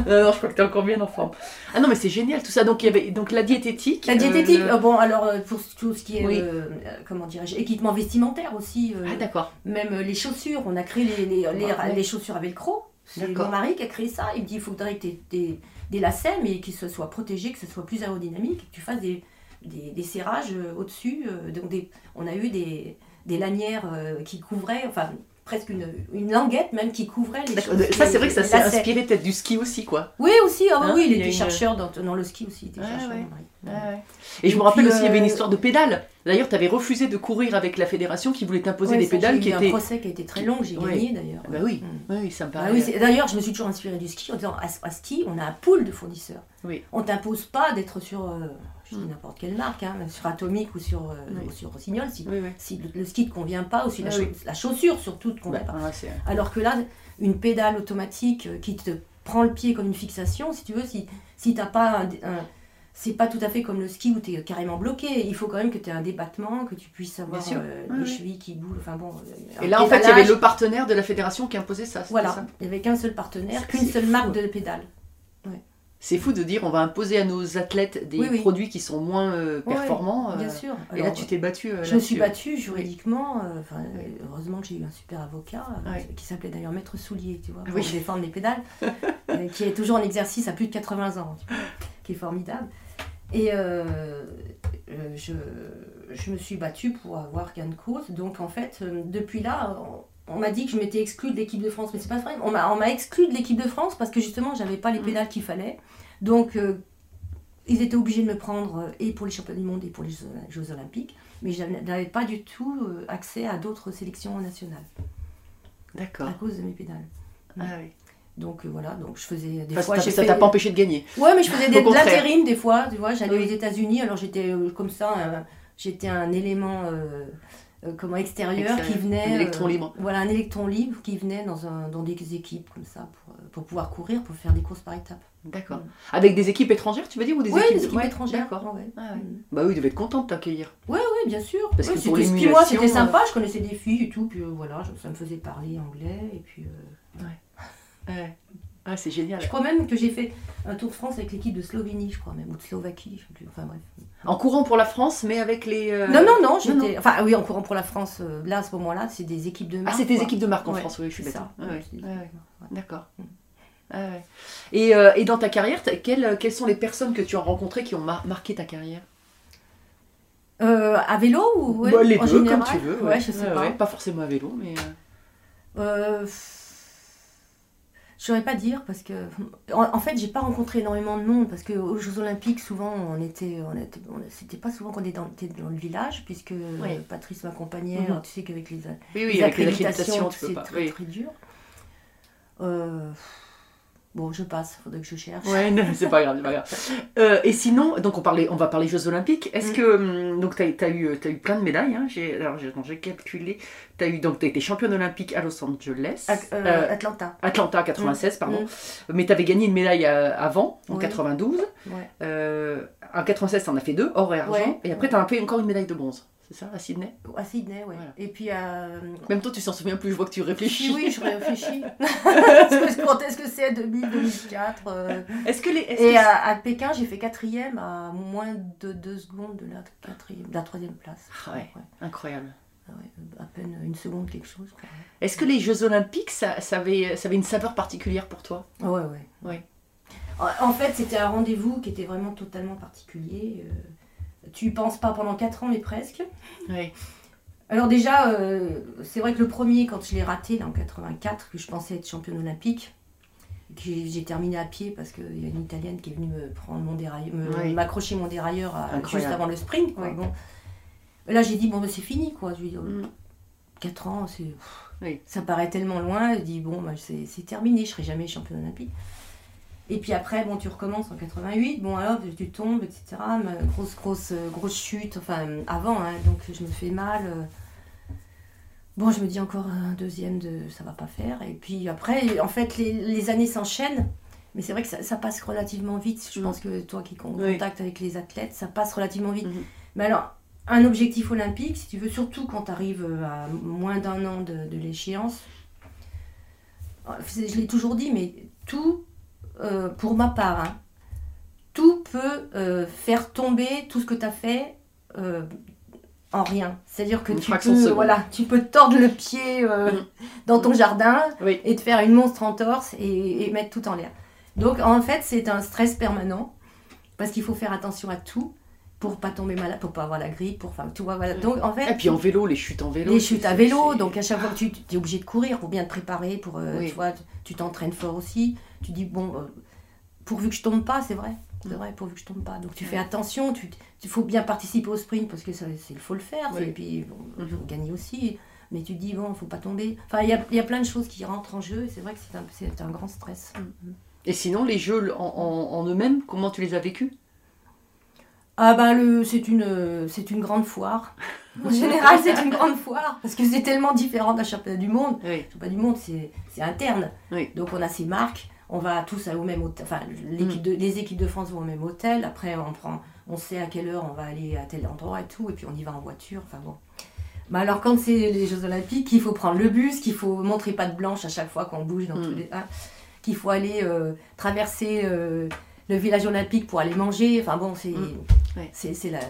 [SPEAKER 4] Non, non, je crois que t'es encore bien en forme. Ah non, mais c'est génial tout ça. Donc, il y avait donc la diététique.
[SPEAKER 5] La
[SPEAKER 4] euh,
[SPEAKER 5] diététique,
[SPEAKER 4] le-
[SPEAKER 5] euh, bon, alors pour tout ce qui est,
[SPEAKER 4] Oui.
[SPEAKER 5] euh, comment dirais-je, équipement vestimentaire aussi.
[SPEAKER 4] Ah d'accord.
[SPEAKER 5] Même les chaussures, on a créé les, les, les,
[SPEAKER 4] Ah, ouais.
[SPEAKER 5] les chaussures à velcro. C'est mon mari qui a créé ça. Il me dit il faudrait que tu aies des, des lacets, mais qu'ils se soient protégés, que ce soit plus aérodynamique, que tu fasses des, des, des serrages euh, au-dessus. euh, donc des, on a eu des, des lanières euh, qui couvraient, enfin presque une, une languette même qui couvrait les.
[SPEAKER 4] Ça, c'est vrai que ça s'est inspiré peut-être du ski aussi, quoi.
[SPEAKER 5] Oui, aussi, ah oui,
[SPEAKER 4] Hein,
[SPEAKER 5] oui,
[SPEAKER 4] il
[SPEAKER 5] était
[SPEAKER 4] une-
[SPEAKER 5] chercheur dans, dans le ski aussi. Il était
[SPEAKER 4] Ouais,
[SPEAKER 5] chercheur,
[SPEAKER 4] ouais.
[SPEAKER 5] mon mari.
[SPEAKER 4] Et je me rappelle aussi, il y avait une histoire de pédales. D'ailleurs, tu avais refusé de courir avec la fédération qui voulait t'imposer des pédales
[SPEAKER 5] j'ai
[SPEAKER 4] qui
[SPEAKER 5] eu un
[SPEAKER 4] étaient.
[SPEAKER 5] procès qui a été très long, j'ai gagné d'ailleurs.
[SPEAKER 4] Ah bah oui,
[SPEAKER 5] Mm.
[SPEAKER 4] oui, ça me
[SPEAKER 5] Bah
[SPEAKER 4] paraît.
[SPEAKER 5] oui, D'ailleurs, je me suis toujours inspirée du ski en disant à, à ski, on a un pool de fournisseurs.
[SPEAKER 4] Oui.
[SPEAKER 5] On t'impose pas d'être sur, euh, je dis n'importe quelle marque, hein, sur Atomic ou sur, euh,
[SPEAKER 4] Oui.
[SPEAKER 5] ou sur Rossignol, si,
[SPEAKER 4] Oui, oui.
[SPEAKER 5] si le, le ski ne te convient pas, ou si la,
[SPEAKER 4] Ah
[SPEAKER 5] la chaussure surtout ne te convient
[SPEAKER 4] Bah,
[SPEAKER 5] pas. Alors que là, une pédale automatique euh, qui te prend le pied comme une fixation, si tu veux, si, si t'as pas un, un- c'est pas tout à fait comme le ski où tu es carrément bloqué. Il faut quand même que tu aies un débattement, que tu puisses avoir euh,
[SPEAKER 4] Oui,
[SPEAKER 5] les
[SPEAKER 4] oui.
[SPEAKER 5] chevilles qui bougent. Enfin bon. euh,
[SPEAKER 4] Et là, en fait, il y avait le partenaire de la fédération qui imposait ça.
[SPEAKER 5] Voilà,
[SPEAKER 4] ça
[SPEAKER 5] il n'y avait qu'un seul partenaire, qu'une seule
[SPEAKER 4] fou.
[SPEAKER 5] marque de pédale.
[SPEAKER 4] C'est fou de dire on va imposer à nos athlètes des
[SPEAKER 5] Oui, oui.
[SPEAKER 4] produits qui sont moins euh, performants. euh,
[SPEAKER 5] Bien sûr.
[SPEAKER 4] et là, tu t'es battu. euh,
[SPEAKER 5] Je me suis battue juridiquement. euh, euh, Heureusement que j'ai eu un super avocat euh, qui s'appelait d'ailleurs Maître Soulier, tu vois, pour défendre les pédales, [laughs] euh, qui est toujours en exercice à plus de 80 ans, tu vois, qui est formidable. Et euh, euh, je, je me suis battue pour avoir gain de cause. Donc en fait, euh, depuis là, on, m'a dit que je m'étais exclue de l'équipe de France, mais c'est pas vrai. On m'a on m'a exclue de l'équipe de France parce que justement, j'avais pas les
[SPEAKER 4] Mm.
[SPEAKER 5] pédales qu'il fallait. Donc euh, ils étaient obligés de me prendre euh, et pour les championnats du monde et pour les Jeux, olympiques, mais je n'avais pas du tout euh, accès à d'autres sélections nationales
[SPEAKER 4] D'accord.
[SPEAKER 5] à cause de mes pédales.
[SPEAKER 4] Ah, oui.
[SPEAKER 5] Donc euh, voilà, donc je faisais des
[SPEAKER 4] Enfin,
[SPEAKER 5] fois
[SPEAKER 4] ça
[SPEAKER 5] fait
[SPEAKER 4] t'a pas empêché de gagner.
[SPEAKER 5] Ouais, mais je faisais des, de l'intérim des fois, tu vois, j'allais
[SPEAKER 4] Oui.
[SPEAKER 5] aux États-Unis, alors j'étais euh, comme ça, j'étais un élément comment extérieur, qui
[SPEAKER 4] Extérieur.
[SPEAKER 5] venait
[SPEAKER 4] Un électron
[SPEAKER 5] euh,
[SPEAKER 4] libre.
[SPEAKER 5] Voilà, un électron libre qui venait dans un dans des équipes comme ça pour, euh, pour pouvoir courir, pour faire des courses par étapes.
[SPEAKER 4] D'accord.
[SPEAKER 5] Mm.
[SPEAKER 4] Avec des équipes étrangères, tu veux dire ou des
[SPEAKER 5] Oui,
[SPEAKER 4] équipes
[SPEAKER 5] des équipes
[SPEAKER 4] Ouais,
[SPEAKER 5] étrangères.
[SPEAKER 4] D'accord.
[SPEAKER 5] ouais.
[SPEAKER 4] Ah ouais.
[SPEAKER 5] Mm.
[SPEAKER 4] Bah oui, ils devaient être contents de t'accueillir.
[SPEAKER 5] Oui, bien sûr.
[SPEAKER 4] Parce que pour
[SPEAKER 5] c'était- moi, sympa, je connaissais des filles et tout, puis euh, voilà, je- ça me faisait parler anglais. Et puis, euh,
[SPEAKER 4] Ouais. Ah, c'est génial.
[SPEAKER 5] je crois même que j'ai fait un Tour de France avec l'équipe de Slovénie, je crois même, ou de Slovaquie, je sais plus. Enfin bref.
[SPEAKER 4] En courant pour la France, mais avec les. euh,
[SPEAKER 5] Non, non, non,
[SPEAKER 4] non,
[SPEAKER 5] j'étais. Enfin, oui, en courant pour la France, euh, là, à ce moment-là, c'est des équipes de
[SPEAKER 4] Ah,
[SPEAKER 5] marque.
[SPEAKER 4] c'est des équipes de marque en
[SPEAKER 5] Ouais,
[SPEAKER 4] France, oui, je suis bête. Ouais,
[SPEAKER 5] Ouais.
[SPEAKER 4] D'accord. Ah ouais. Et, euh, et dans ta carrière, quelles, quelles sont les personnes que tu as rencontrées qui ont mar- marqué ta carrière?
[SPEAKER 5] Euh, à vélo ou ouais,
[SPEAKER 4] Bah, Les
[SPEAKER 5] en
[SPEAKER 4] deux,
[SPEAKER 5] général?
[SPEAKER 4] comme tu veux.
[SPEAKER 5] Ouais, je sais
[SPEAKER 4] Ouais,
[SPEAKER 5] pas.
[SPEAKER 4] ouais, Pas forcément à vélo, mais.
[SPEAKER 5] Je saurais pas dire parce que en, en fait j'ai pas rencontré énormément de monde parce que aux Jeux Olympiques souvent on était on était on- c'était pas souvent qu'on était dans, le village puisque euh,
[SPEAKER 4] Oui.
[SPEAKER 5] Patrice m'accompagnait
[SPEAKER 4] Mhm.
[SPEAKER 5] tu sais qu'avec les,
[SPEAKER 4] Oui, oui,
[SPEAKER 5] les
[SPEAKER 4] avec les
[SPEAKER 5] accréditations
[SPEAKER 4] accréditations, tu peux
[SPEAKER 5] c'est
[SPEAKER 4] pas.
[SPEAKER 5] très très dur. Euh, bon je passe faudrait que je cherche.
[SPEAKER 4] Ouais, non, c'est pas grave, c'est pas grave. Euh, et sinon, donc on, parlait, on va parler Jeux Olympiques. Est-ce
[SPEAKER 5] Mm.
[SPEAKER 4] que. hum, Donc, tu as, eu, t'as eu plein de médailles. Hein. J'ai, alors, j'ai, calculé. Tu as eu, donc, t'as été championne olympique à Los Angeles.
[SPEAKER 5] À- euh,
[SPEAKER 4] Euh,
[SPEAKER 5] Atlanta.
[SPEAKER 4] Atlanta 96, pardon.
[SPEAKER 5] Mm.
[SPEAKER 4] Mais tu avais gagné une médaille avant, en
[SPEAKER 5] Oui.
[SPEAKER 4] 92.
[SPEAKER 5] Ouais.
[SPEAKER 4] Euh, en 96, tu en as fait deux, or et argent.
[SPEAKER 5] Ouais.
[SPEAKER 4] Et après, tu as fait encore une médaille de bronze. C'est ça, à Sydney?
[SPEAKER 5] À Sydney.
[SPEAKER 4] Voilà.
[SPEAKER 5] Et puis euh,
[SPEAKER 4] Même toi, tu s'en souviens plus, je vois que tu réfléchis.
[SPEAKER 5] oui, je réfléchis. [laughs] Quand est-ce que c'est 2000, 2004 euh,
[SPEAKER 4] Est-ce que les. est-ce
[SPEAKER 5] Et
[SPEAKER 4] que-
[SPEAKER 5] à, à Pékin, j'ai fait quatrième à moins de deux secondes de la, quatrième, de la troisième place.
[SPEAKER 4] Ah ouais. Incroyable.
[SPEAKER 5] Ah ouais, à peine une seconde quelque chose. Quoi.
[SPEAKER 4] Est-ce que les Jeux Olympiques, ça, ça, avait, ça avait une saveur particulière pour toi?
[SPEAKER 5] Ouais, ouais.
[SPEAKER 4] Ouais.
[SPEAKER 5] En en fait, c'était un rendez-vous qui était vraiment totalement particulier. euh, Tu y penses pas pendant quatre ans, mais presque.
[SPEAKER 4] Oui.
[SPEAKER 5] Alors déjà, euh, c'est vrai que le premier, quand je l'ai raté, là, en 84, que je pensais être championne olympique, que j'ai terminé à pied parce qu'il y a une Italienne qui est venue me prendre mon dérailleur,
[SPEAKER 4] Oui.
[SPEAKER 5] m'accrocher mon dérailleur à- juste avant le sprint. quoi.
[SPEAKER 4] Oui.
[SPEAKER 5] Bon. Là, j'ai dit, bon, ben, c'est fini, quoi. Je lui ai dit,
[SPEAKER 4] Mm.
[SPEAKER 5] 4 ans, c'est, pff,
[SPEAKER 4] Oui.
[SPEAKER 5] ça paraît tellement loin. Je dis, bon, ben, c'est c'est terminé, je serai jamais championne olympique. Et puis après, bon, tu recommences en 88, bon, alors tu tombes, etc. Grosse, grosse, euh, grosse chute, enfin, euh, avant, hein, donc je me fais mal. euh. Bon, je me dis encore un deuxième de ça va pas faire. Et puis après, en fait, les, les années s'enchaînent. Mais c'est vrai que ça, ça passe relativement vite. Je pense que toi qui es en
[SPEAKER 4] Oui.
[SPEAKER 5] contact avec les athlètes, ça passe relativement vite.
[SPEAKER 4] Mhm.
[SPEAKER 5] Mais alors, un objectif olympique, si tu veux, surtout quand tu arrives à moins d'un an de, de l'échéance, je l'ai toujours dit, mais tout, euh, pour ma part, hein, tout peut euh, faire tomber tout ce que tu as fait euh, en rien. C'est-à-dire que tu peux, voilà, tu peux tordre le pied euh,
[SPEAKER 4] Mhm.
[SPEAKER 5] dans ton jardin
[SPEAKER 4] Oui.
[SPEAKER 5] et te faire une monstre entorse et, et mettre tout en l'air. Donc en fait, c'est un stress permanent parce qu'il faut faire attention à tout pour pas tomber malade, pour pas avoir la grippe, pour enfin, tu vois, voilà. Donc en fait,
[SPEAKER 4] Et puis en vélo, les chutes en vélo.
[SPEAKER 5] les chutes à vélo, donc à chaque fois que tu es obligé de courir pour bien te préparer, pour euh,
[SPEAKER 4] Oui.
[SPEAKER 5] tu vois, tu t'entraînes fort aussi. Tu dis bon, euh, pourvu que je tombe pas, c'est vrai, c'est vrai, pourvu que je tombe pas. Donc tu fais attention, tu il faut bien participer au sprint parce que ça, il faut le faire.
[SPEAKER 4] Oui.
[SPEAKER 5] Et puis bon, faut gagner aussi. Mais tu te dis bon, faut pas tomber. Enfin, il y a, il y a plein de choses qui rentrent en jeu et c'est vrai que c'est un, un grand stress.
[SPEAKER 4] Et sinon, les jeux en, en- en eux-mêmes, comment tu les as vécus?
[SPEAKER 5] Ah ben le c'est une c'est une grande foire. En général, c'est une grande foire parce que c'est tellement différent d'un championnat du monde.
[SPEAKER 4] Oui.
[SPEAKER 5] Championnat du monde, c'est interne.
[SPEAKER 4] Oui.
[SPEAKER 5] Donc on a ces marques, on va tous au même hôtel, enfin de, les équipes de France vont au même hôtel, après on prend, on sait à quelle heure on va aller à tel endroit et tout, et puis on y va en voiture, enfin bon. Mais alors quand c'est les Jeux Olympiques, qu'il faut prendre le bus, qu'il faut montrer patte blanche à chaque fois qu'on bouge dans
[SPEAKER 4] Mm.
[SPEAKER 5] tous les... hein, qu'il faut aller euh, traverser euh, le village olympique pour aller manger. Enfin bon, c'est
[SPEAKER 4] Mm. Ouais.
[SPEAKER 5] c'est c'est la,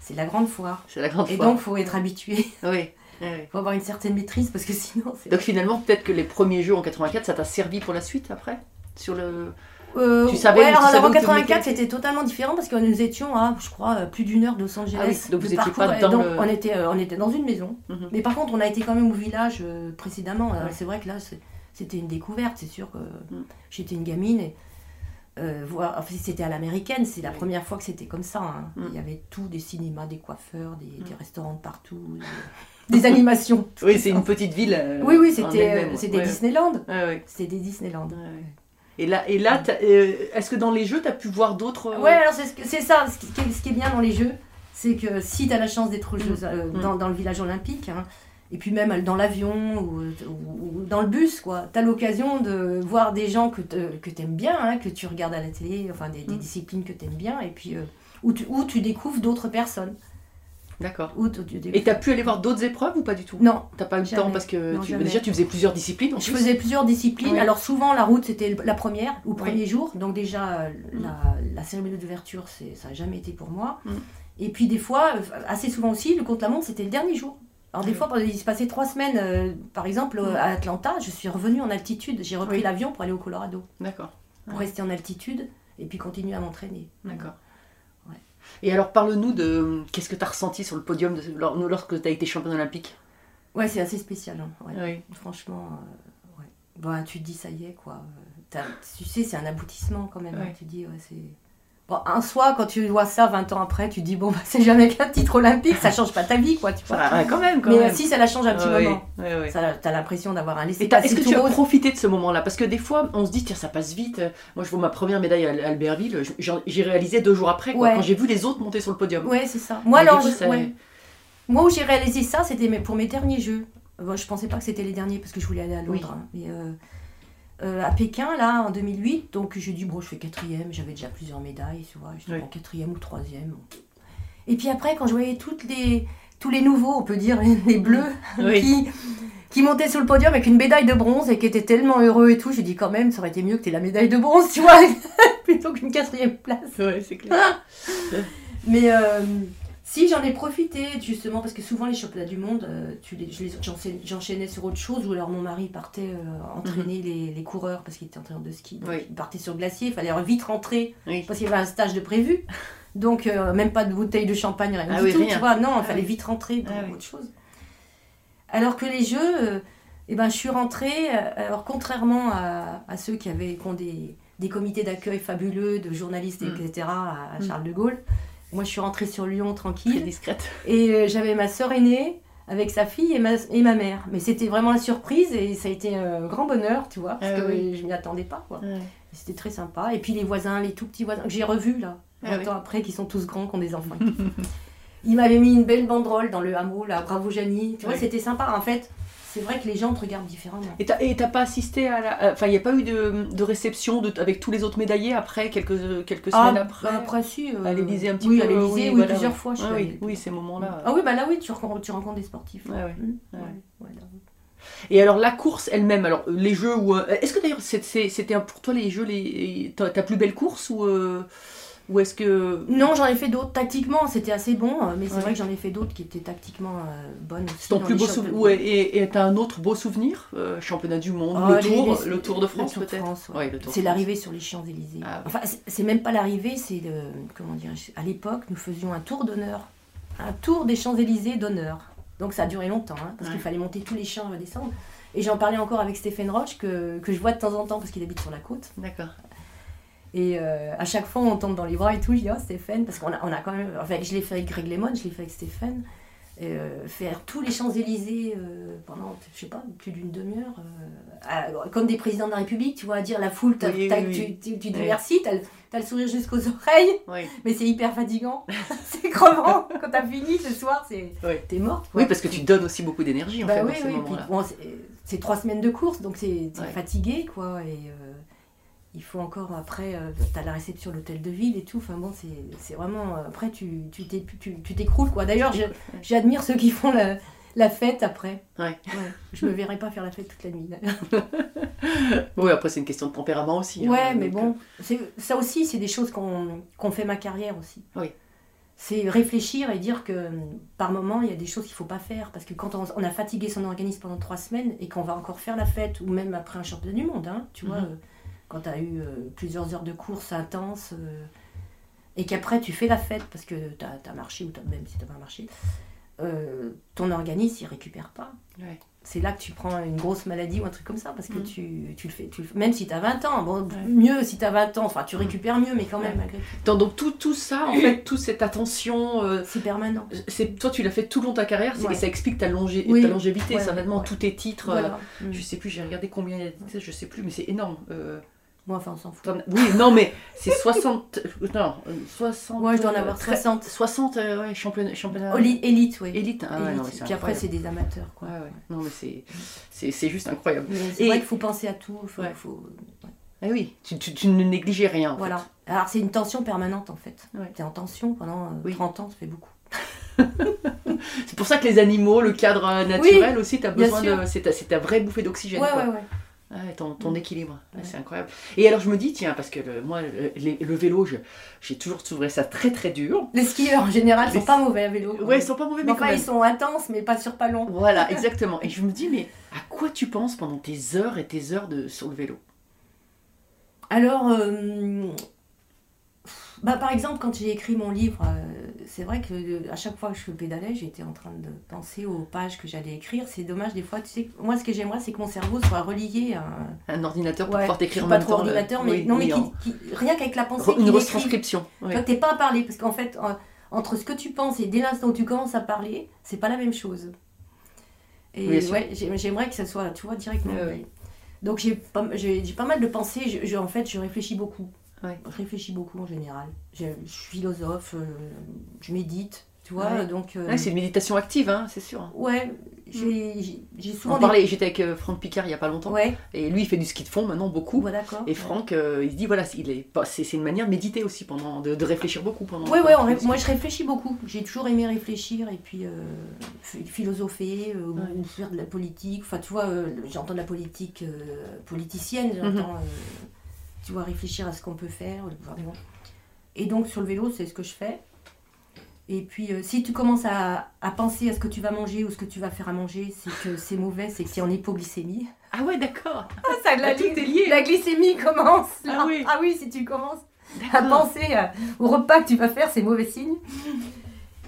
[SPEAKER 5] c'est la grande foire.
[SPEAKER 4] C'est la grande
[SPEAKER 5] Et
[SPEAKER 4] fois.
[SPEAKER 5] donc, faut être habitué. [laughs]
[SPEAKER 4] Oui. oui.
[SPEAKER 5] faut avoir une certaine maîtrise parce que sinon, c'est.
[SPEAKER 4] Donc finalement, peut-être que les premiers jeux en 84, ça t'a servi pour la suite après? Sur le.
[SPEAKER 5] Euh,
[SPEAKER 4] Tu savais-
[SPEAKER 5] ouais,
[SPEAKER 4] tu
[SPEAKER 5] alors, en
[SPEAKER 4] où te
[SPEAKER 5] 84,
[SPEAKER 4] mettais
[SPEAKER 5] c'était totalement différent parce que nous étions à, je crois, plus d'une heure de Los Angeles.
[SPEAKER 4] Ah oui, donc vous
[SPEAKER 5] de
[SPEAKER 4] étiez
[SPEAKER 5] parcours.
[SPEAKER 4] pas dans
[SPEAKER 5] Donc,
[SPEAKER 4] le-
[SPEAKER 5] on, était, euh, on était dans une maison.
[SPEAKER 4] Mhm.
[SPEAKER 5] Mais par contre, on a été quand même au village euh, précédemment.
[SPEAKER 4] Ouais.
[SPEAKER 5] C'est vrai que là, c'est- c'était une découverte. C'est sûr que
[SPEAKER 4] Mm.
[SPEAKER 5] j'étais une gamine. Et, euh, voir, enfin, c'était à l'américaine. C'est la première fois que c'était comme ça. hein.
[SPEAKER 4] Mm.
[SPEAKER 5] Il y avait tout, des cinémas, des coiffeurs, des, des restaurants de partout, des, [laughs] des animations.
[SPEAKER 4] Oui, c'est une petite ville. euh,
[SPEAKER 5] Oui, oui, c'était euh, c'était
[SPEAKER 4] ouais.
[SPEAKER 5] Disneyland.
[SPEAKER 4] Ouais.
[SPEAKER 5] C'était des Disneyland.
[SPEAKER 4] Ouais. Et là, et là euh, est-ce que dans les jeux, tu as pu voir d'autres.
[SPEAKER 5] Ouais, alors c'est ça, ce qui, est, ce qui est bien dans les jeux, c'est que si tu as la chance d'être euh,
[SPEAKER 4] Mm.
[SPEAKER 5] dans, dans le village olympique, hein, et puis même dans l'avion ou, ou- ou dans le bus, quoi, tu as l'occasion de voir des gens que, te- que tu aimes bien, hein, que tu regardes à la télé, enfin des, des
[SPEAKER 4] Mm.
[SPEAKER 5] disciplines que tu aimes bien, et puis euh, où, tu, où tu découvres d'autres personnes.
[SPEAKER 4] D'accord. Et
[SPEAKER 5] découvres-
[SPEAKER 4] tu as pu aller voir d'autres épreuves ou pas du tout?
[SPEAKER 5] Non,
[SPEAKER 4] T'as pas eu le temps parce que
[SPEAKER 5] Non,
[SPEAKER 4] tu, déjà tu faisais plusieurs disciplines. en
[SPEAKER 5] Je
[SPEAKER 4] plus?
[SPEAKER 5] faisais plusieurs disciplines. Alors souvent la route c'était la première ou
[SPEAKER 4] Oui.
[SPEAKER 5] premier jour. Donc déjà euh,
[SPEAKER 4] Mm.
[SPEAKER 5] la, la cérémonie d'ouverture ça n'a jamais été pour moi.
[SPEAKER 4] Mm.
[SPEAKER 5] Et puis des fois, euh, assez souvent aussi, le contre la montre c'était le dernier jour. Alors des fois, il se passait trois semaines, euh, par exemple euh,
[SPEAKER 4] Mm.
[SPEAKER 5] à Atlanta, je suis revenue en altitude. J'ai repris
[SPEAKER 4] Oui.
[SPEAKER 5] l'avion pour aller au Colorado,
[SPEAKER 4] D'accord.
[SPEAKER 5] pour
[SPEAKER 4] Ouais.
[SPEAKER 5] rester en altitude et puis continuer à m'entraîner.
[SPEAKER 4] D'accord.
[SPEAKER 5] Ouais.
[SPEAKER 4] Et alors, parle-nous de qu'est-ce que tu as ressenti sur le podium de- lorsque tu as été championne olympique?
[SPEAKER 5] Ouais, c'est assez spécial. hein, ouais.
[SPEAKER 4] Oui.
[SPEAKER 5] Franchement, euh, ouais. Bah, tu te dis, ça y est, quoi. Tu sais, c'est un aboutissement quand même. hein. Tu te dis, ouais, c'est. Bon, un soir, quand tu vois ça 20 ans après, tu te dis, bon, bah, c'est jamais qu'un titre olympique, ça change pas ta vie, quoi, tu vois.
[SPEAKER 4] Ah, quand même, quand
[SPEAKER 5] Mais
[SPEAKER 4] même.
[SPEAKER 5] euh, si, ça la change un petit
[SPEAKER 4] Ah, oui.
[SPEAKER 5] moment.
[SPEAKER 4] Ouais.
[SPEAKER 5] Ça, T'as l'impression d'avoir un laissé
[SPEAKER 4] est-ce que tu as profité de ce moment-là? Parce que des fois, on se dit, tiens, ça passe vite. Moi, je vois ma première médaille à Albertville, j'ai réalisé deux jours après, quoi,
[SPEAKER 5] Ouais.
[SPEAKER 4] quand j'ai vu les autres monter sur le podium.
[SPEAKER 5] Ouais, c'est ça. Moi, alors,
[SPEAKER 4] coup,
[SPEAKER 5] je-
[SPEAKER 4] ça-
[SPEAKER 5] ouais. Moi, où j'ai réalisé ça, c'était pour mes derniers jeux. Bon, je pensais pas que c'était les derniers parce que je voulais aller à
[SPEAKER 4] Oui.
[SPEAKER 5] Londres. hein. Mais, euh, euh, à Pékin, là, en 2008, donc j'ai dit, bon, je fais quatrième, j'avais déjà plusieurs médailles, tu vois,
[SPEAKER 4] Oui.
[SPEAKER 5] en quatrième ou troisième. Et puis après, quand je voyais toutes les, tous les nouveaux, on peut dire, [laughs] les bleus,
[SPEAKER 4] Oui.
[SPEAKER 5] qui, qui montaient sur le podium avec une médaille de bronze et qui étaient tellement heureux et tout, j'ai dit, quand même, ça aurait été mieux que tu la médaille de bronze, tu vois, [laughs] plutôt qu'une quatrième place.
[SPEAKER 4] Ouais, c'est clair. [laughs]
[SPEAKER 5] Mais euh, si j'en ai profité justement parce que souvent les championnats du monde, euh, tu les, j'enchaînais- sur autre chose ou alors mon mari partait euh, entraîner les, les coureurs parce qu'il était entraîneur de ski. Donc,
[SPEAKER 4] Mhm. Oui.
[SPEAKER 5] Il partait sur le glacier, il fallait vite rentrer
[SPEAKER 4] Oui.
[SPEAKER 5] parce qu'il y avait un stage de prévu. Donc euh, même pas de bouteille de champagne, rien
[SPEAKER 4] Ah
[SPEAKER 5] du
[SPEAKER 4] oui,
[SPEAKER 5] tout,
[SPEAKER 4] rien.
[SPEAKER 5] tu vois. Non, il
[SPEAKER 4] Ah
[SPEAKER 5] fallait
[SPEAKER 4] oui.
[SPEAKER 5] vite rentrer pour
[SPEAKER 4] Ah
[SPEAKER 5] autre chose. Alors que les jeux, euh, eh ben, je suis rentrée, alors contrairement à, à ceux qui, avaient, qui ont des, des comités d'accueil fabuleux de journalistes,
[SPEAKER 4] Mm.
[SPEAKER 5] etc., à, à
[SPEAKER 4] Mm.
[SPEAKER 5] Charles de Gaulle, moi je suis rentrée sur Lyon
[SPEAKER 4] Très
[SPEAKER 5] tranquille.
[SPEAKER 4] discrète.
[SPEAKER 5] Et euh, j'avais ma sœur aînée avec sa fille et ma, et ma mère. Mais c'était vraiment la surprise et ça a été un grand bonheur, tu vois, parce
[SPEAKER 4] Ah
[SPEAKER 5] que
[SPEAKER 4] oui.
[SPEAKER 5] je m'y attendais pas. Quoi.
[SPEAKER 4] Ouais.
[SPEAKER 5] C'était très sympa. Et puis les voisins, les tout petits voisins que j'ai revus là,
[SPEAKER 4] Ah
[SPEAKER 5] 20
[SPEAKER 4] oui.
[SPEAKER 5] ans après, qui sont tous grands, qui ont des enfants. [laughs] Ils m'avaient mis une belle banderole dans le hameau, là, bravo Janie. Tu vois,
[SPEAKER 4] Oui.
[SPEAKER 5] c'était sympa. En fait, c'est vrai que les gens te regardent différemment.
[SPEAKER 4] Et t'as pas assisté à la. Enfin, il n'y a pas eu de, de réception de, avec tous les autres médaillés après, quelques, quelques semaines après
[SPEAKER 5] bah, après, si. euh,
[SPEAKER 4] À l'Élysée un petit
[SPEAKER 5] oui,
[SPEAKER 4] peu
[SPEAKER 5] à l'Élysée, oui,
[SPEAKER 4] voilà,
[SPEAKER 5] plusieurs fois. Je suis
[SPEAKER 4] Ah oui, oui, ces moments-là.
[SPEAKER 5] Ah oui, bah là, oui, tu rencontres, tu rencontres des sportifs.
[SPEAKER 4] Ouais, ouais.
[SPEAKER 5] Mm.
[SPEAKER 4] Ouais.
[SPEAKER 5] Ouais, ouais, là, oui.
[SPEAKER 4] Et alors la course elle-même, alors les jeux ou euh, est-ce que d'ailleurs c'était pour toi les jeux les ta, ta plus belle course ou euh, ou est-ce que
[SPEAKER 5] Non, j'en ai fait d'autres. Tactiquement, c'était assez bon, euh, mais c'est
[SPEAKER 4] Ouais.
[SPEAKER 5] vrai que j'en ai fait d'autres qui étaient tactiquement euh, bonnes aussi.
[SPEAKER 4] c'est ton plus
[SPEAKER 5] les
[SPEAKER 4] beau
[SPEAKER 5] championnats.
[SPEAKER 4] souvenir ouais, et et t'as un autre beau souvenir euh, championnat du monde,
[SPEAKER 5] Ah,
[SPEAKER 4] le
[SPEAKER 5] les-
[SPEAKER 4] tour,
[SPEAKER 5] les-
[SPEAKER 4] le Tour de France peut-être.
[SPEAKER 5] Ouais. C'est l'arrivée sur les Champs-Élysées.
[SPEAKER 4] Ah.
[SPEAKER 5] Enfin, c'est- même pas l'arrivée, c'est le. Comment dire À l'époque, nous faisions un tour d'honneur. Un tour des Champs-Élysées d'honneur. Donc ça a duré longtemps, hein, parce qu'il fallait monter tous les champs et redescendre. Et j'en parlais encore avec Stéphane Roche, que, que je vois de temps en temps, parce qu'il habite sur la côte.
[SPEAKER 4] D'accord.
[SPEAKER 5] Et euh, à chaque fois, on tombe dans les bras et tout. Je dis, oh Stéphane, parce qu'on a, on a quand même. Enfin, je l'ai fait avec Greg Lemon, je l'ai fait avec Stéphane. Euh, faire tous les Champs-Élysées euh, pendant, je sais pas, plus d'une demi-heure, à- comme des présidents de la République, tu vois, à dire la foule, t'as-
[SPEAKER 4] Oui,
[SPEAKER 5] t'as-
[SPEAKER 4] oui,
[SPEAKER 5] tu,
[SPEAKER 4] oui.
[SPEAKER 5] tu- tu dis merci, t'as le, t'as le sourire jusqu'aux oreilles, mais c'est hyper fatigant. [laughs] c'est crevant. Quand t'as fini ce soir, c'est, t'es morte. quoi.
[SPEAKER 4] Oui, parce que tu donnes aussi beaucoup d'énergie en
[SPEAKER 5] Bah
[SPEAKER 4] fait
[SPEAKER 5] oui,
[SPEAKER 4] dans ces
[SPEAKER 5] puis
[SPEAKER 4] moments-là.
[SPEAKER 5] bon, c'est- c'est trois semaines de course, donc c'est t'es fatigué, quoi. Et il faut encore, après, euh, t'as la réception à l'hôtel de ville et tout. Enfin bon, c'est vraiment. euh, Après, tu tu tu- tu t'écroules, quoi. D'ailleurs, j'admire ceux qui font la, La fête après.
[SPEAKER 4] Ouais.
[SPEAKER 5] Je me verrais pas faire la fête toute la nuit. [laughs]
[SPEAKER 4] Oui, après, c'est une question de tempérament aussi. hein,
[SPEAKER 5] Ouais, mais
[SPEAKER 4] donc,
[SPEAKER 5] bon, c'est- ça aussi, c'est des choses qu'on qu'on fait ma carrière aussi.
[SPEAKER 4] Oui.
[SPEAKER 5] C'est réfléchir et dire que par moment, il y a des choses qu'il faut pas faire. Parce que quand on, on a fatigué son organisme pendant trois semaines et qu'on va encore faire la fête, ou même après un championnat du monde, hein, tu vois,
[SPEAKER 4] Mhm.
[SPEAKER 5] euh, quand tu as eu euh, plusieurs heures de course intenses, euh, et qu'après tu fais la fête parce que tu as, marché, ou même si tu pas marché, euh, ton organisme, il récupère pas.
[SPEAKER 4] Ouais.
[SPEAKER 5] C'est là que tu prends une grosse maladie ou un truc comme ça, parce que
[SPEAKER 4] Mhm.
[SPEAKER 5] tu, tu le fais, tu le même si tu as 20 ans, bon,
[SPEAKER 4] Ouais.
[SPEAKER 5] mieux si tu as 20 ans, enfin tu récupères mieux, mais quand même,
[SPEAKER 4] Ouais.
[SPEAKER 5] malgré tout,
[SPEAKER 4] Donc, donc, tout, tout ça, en [coughs] fait, toute cette attention, euh,
[SPEAKER 5] c'est permanent.
[SPEAKER 4] c'est toi, tu l'as fait tout le long de ta carrière, et ça explique ta, longé-
[SPEAKER 5] Oui.
[SPEAKER 4] ta longévité,
[SPEAKER 5] Ouais,
[SPEAKER 4] certainement,
[SPEAKER 5] ouais.
[SPEAKER 4] tous tes titres.
[SPEAKER 5] Voilà.
[SPEAKER 4] euh,
[SPEAKER 5] Mm.
[SPEAKER 4] Je sais plus, j'ai regardé combien il y a de titres, je sais plus, mais c'est énorme. Euh,
[SPEAKER 5] Moi, enfin, on s'en fout.
[SPEAKER 4] oui, non, mais c'est [laughs] 60. Non, euh, 60.
[SPEAKER 5] Moi, je dois en avoir
[SPEAKER 4] euh, très-
[SPEAKER 5] 60.
[SPEAKER 4] 60 euh, ouais, championnats
[SPEAKER 5] Oli- Élite, oui.
[SPEAKER 4] Élite. Ah ouais, non,
[SPEAKER 5] Puis après, c'est des amateurs. Quoi.
[SPEAKER 4] Ouais, ouais. Non, mais c'est- juste incroyable.
[SPEAKER 5] C'est
[SPEAKER 4] Et-
[SPEAKER 5] vrai qu'il faut penser à tout. Faut,
[SPEAKER 4] Ouais.
[SPEAKER 5] faut-
[SPEAKER 4] Ah oui, tu, tu, tu ne négligeais rien. en
[SPEAKER 5] Voilà. Alors, c'est une tension permanente, en fait.
[SPEAKER 4] Ouais.
[SPEAKER 5] Tu es en tension pendant euh,
[SPEAKER 4] Oui.
[SPEAKER 5] 30 ans, ça fait beaucoup. [laughs]
[SPEAKER 4] C'est pour ça que les animaux, le cadre euh, naturel aussi, tu as besoin de. C'est ta, c'est ta vraie bouffée d'oxygène.
[SPEAKER 5] Ouais, ouais, ouais.
[SPEAKER 4] Ouais, ton, ton
[SPEAKER 5] Mm.
[SPEAKER 4] équilibre, Ouais,
[SPEAKER 5] Ouais.
[SPEAKER 4] c'est incroyable. Et alors je me dis, tiens, parce que le- moi, le, les- le vélo, j'ai toujours trouvé ça très très dur.
[SPEAKER 5] Les skieurs, en général, sont
[SPEAKER 4] Les-
[SPEAKER 5] pas mauvais à vélo.
[SPEAKER 4] Ouais, ils sont pas mauvais, mais
[SPEAKER 5] Enfin,
[SPEAKER 4] quand même.
[SPEAKER 5] ils sont intenses, mais pas sur pas long.
[SPEAKER 4] Voilà, [laughs] exactement. Et je me dis, mais à quoi tu penses pendant tes heures et tes heures de, sur le vélo?
[SPEAKER 5] Alors, euh, bah, par exemple, quand j'ai écrit mon livre, euh, c'est vrai que euh, à chaque fois que je pédalais, j'étais en train de penser aux pages que j'allais écrire. C'est dommage, des fois, tu sais, moi, ce que j'aimerais, c'est que mon cerveau soit relié à un.
[SPEAKER 4] Un ordinateur pour
[SPEAKER 5] Ouais,
[SPEAKER 4] pouvoir t'écrire
[SPEAKER 5] pas trop
[SPEAKER 4] temps. le-
[SPEAKER 5] ordinateur, mais,
[SPEAKER 4] oui,
[SPEAKER 5] non, mais
[SPEAKER 4] oui,
[SPEAKER 5] qui-
[SPEAKER 4] en-
[SPEAKER 5] qui- rien qu'avec la pensée.
[SPEAKER 4] Une retranscription.
[SPEAKER 5] Tu
[SPEAKER 4] ouais.
[SPEAKER 5] vois, t'es pas à parler, parce qu'en fait, en- entre ce que tu penses et dès l'instant où tu commences à parler, c'est pas la même chose. Et
[SPEAKER 4] sûr.
[SPEAKER 5] ouais, j'ai- j'aimerais que ça soit, tu vois, directement. Donc j'ai pas, j'ai j'ai pas mal de pensées, je, je- en fait, je réfléchis beaucoup.
[SPEAKER 4] Ouais.
[SPEAKER 5] Je réfléchis beaucoup en général. Je, je suis philosophe, euh, je médite, tu vois,
[SPEAKER 4] Ouais.
[SPEAKER 5] donc... euh,
[SPEAKER 4] Ouais, c'est une méditation active, hein, c'est sûr.
[SPEAKER 5] ouais, j'ai j'ai- souvent...
[SPEAKER 4] On
[SPEAKER 5] des-
[SPEAKER 4] parlait, j'étais avec euh, Franck Picard il y a pas longtemps,
[SPEAKER 5] Ouais,
[SPEAKER 4] et lui il fait du ski de fond maintenant beaucoup.
[SPEAKER 5] ouais.
[SPEAKER 4] Et Franck, euh, il se dit voilà, il est c'est une manière de méditer aussi pendant, de, de réfléchir beaucoup pendant.
[SPEAKER 5] Ouais, on ré-
[SPEAKER 4] du
[SPEAKER 5] moi je réfléchis beaucoup. J'ai toujours aimé réfléchir et puis euh, ph- philosopher
[SPEAKER 4] Ouais.
[SPEAKER 5] ou faire de la politique. Enfin, tu vois, j'entends de la politique politicienne,
[SPEAKER 4] Mhm.
[SPEAKER 5] j'entends, tu vois, réfléchir à ce qu'on peut faire. bon. Et donc sur le vélo, c'est ce que je fais. Et puis, euh, si tu commences à, à penser à ce que tu vas manger ou ce que tu vas faire à manger, c'est que c'est mauvais, c'est que tu es en hypoglycémie.
[SPEAKER 4] Ah ouais, d'accord. [laughs]
[SPEAKER 5] Ah, ça,
[SPEAKER 4] Ah, tout est lié.
[SPEAKER 5] La glycémie commence.
[SPEAKER 4] Ah oui.
[SPEAKER 5] ah oui, si tu commences à penser à- au repas que tu vas faire, c'est mauvais signe.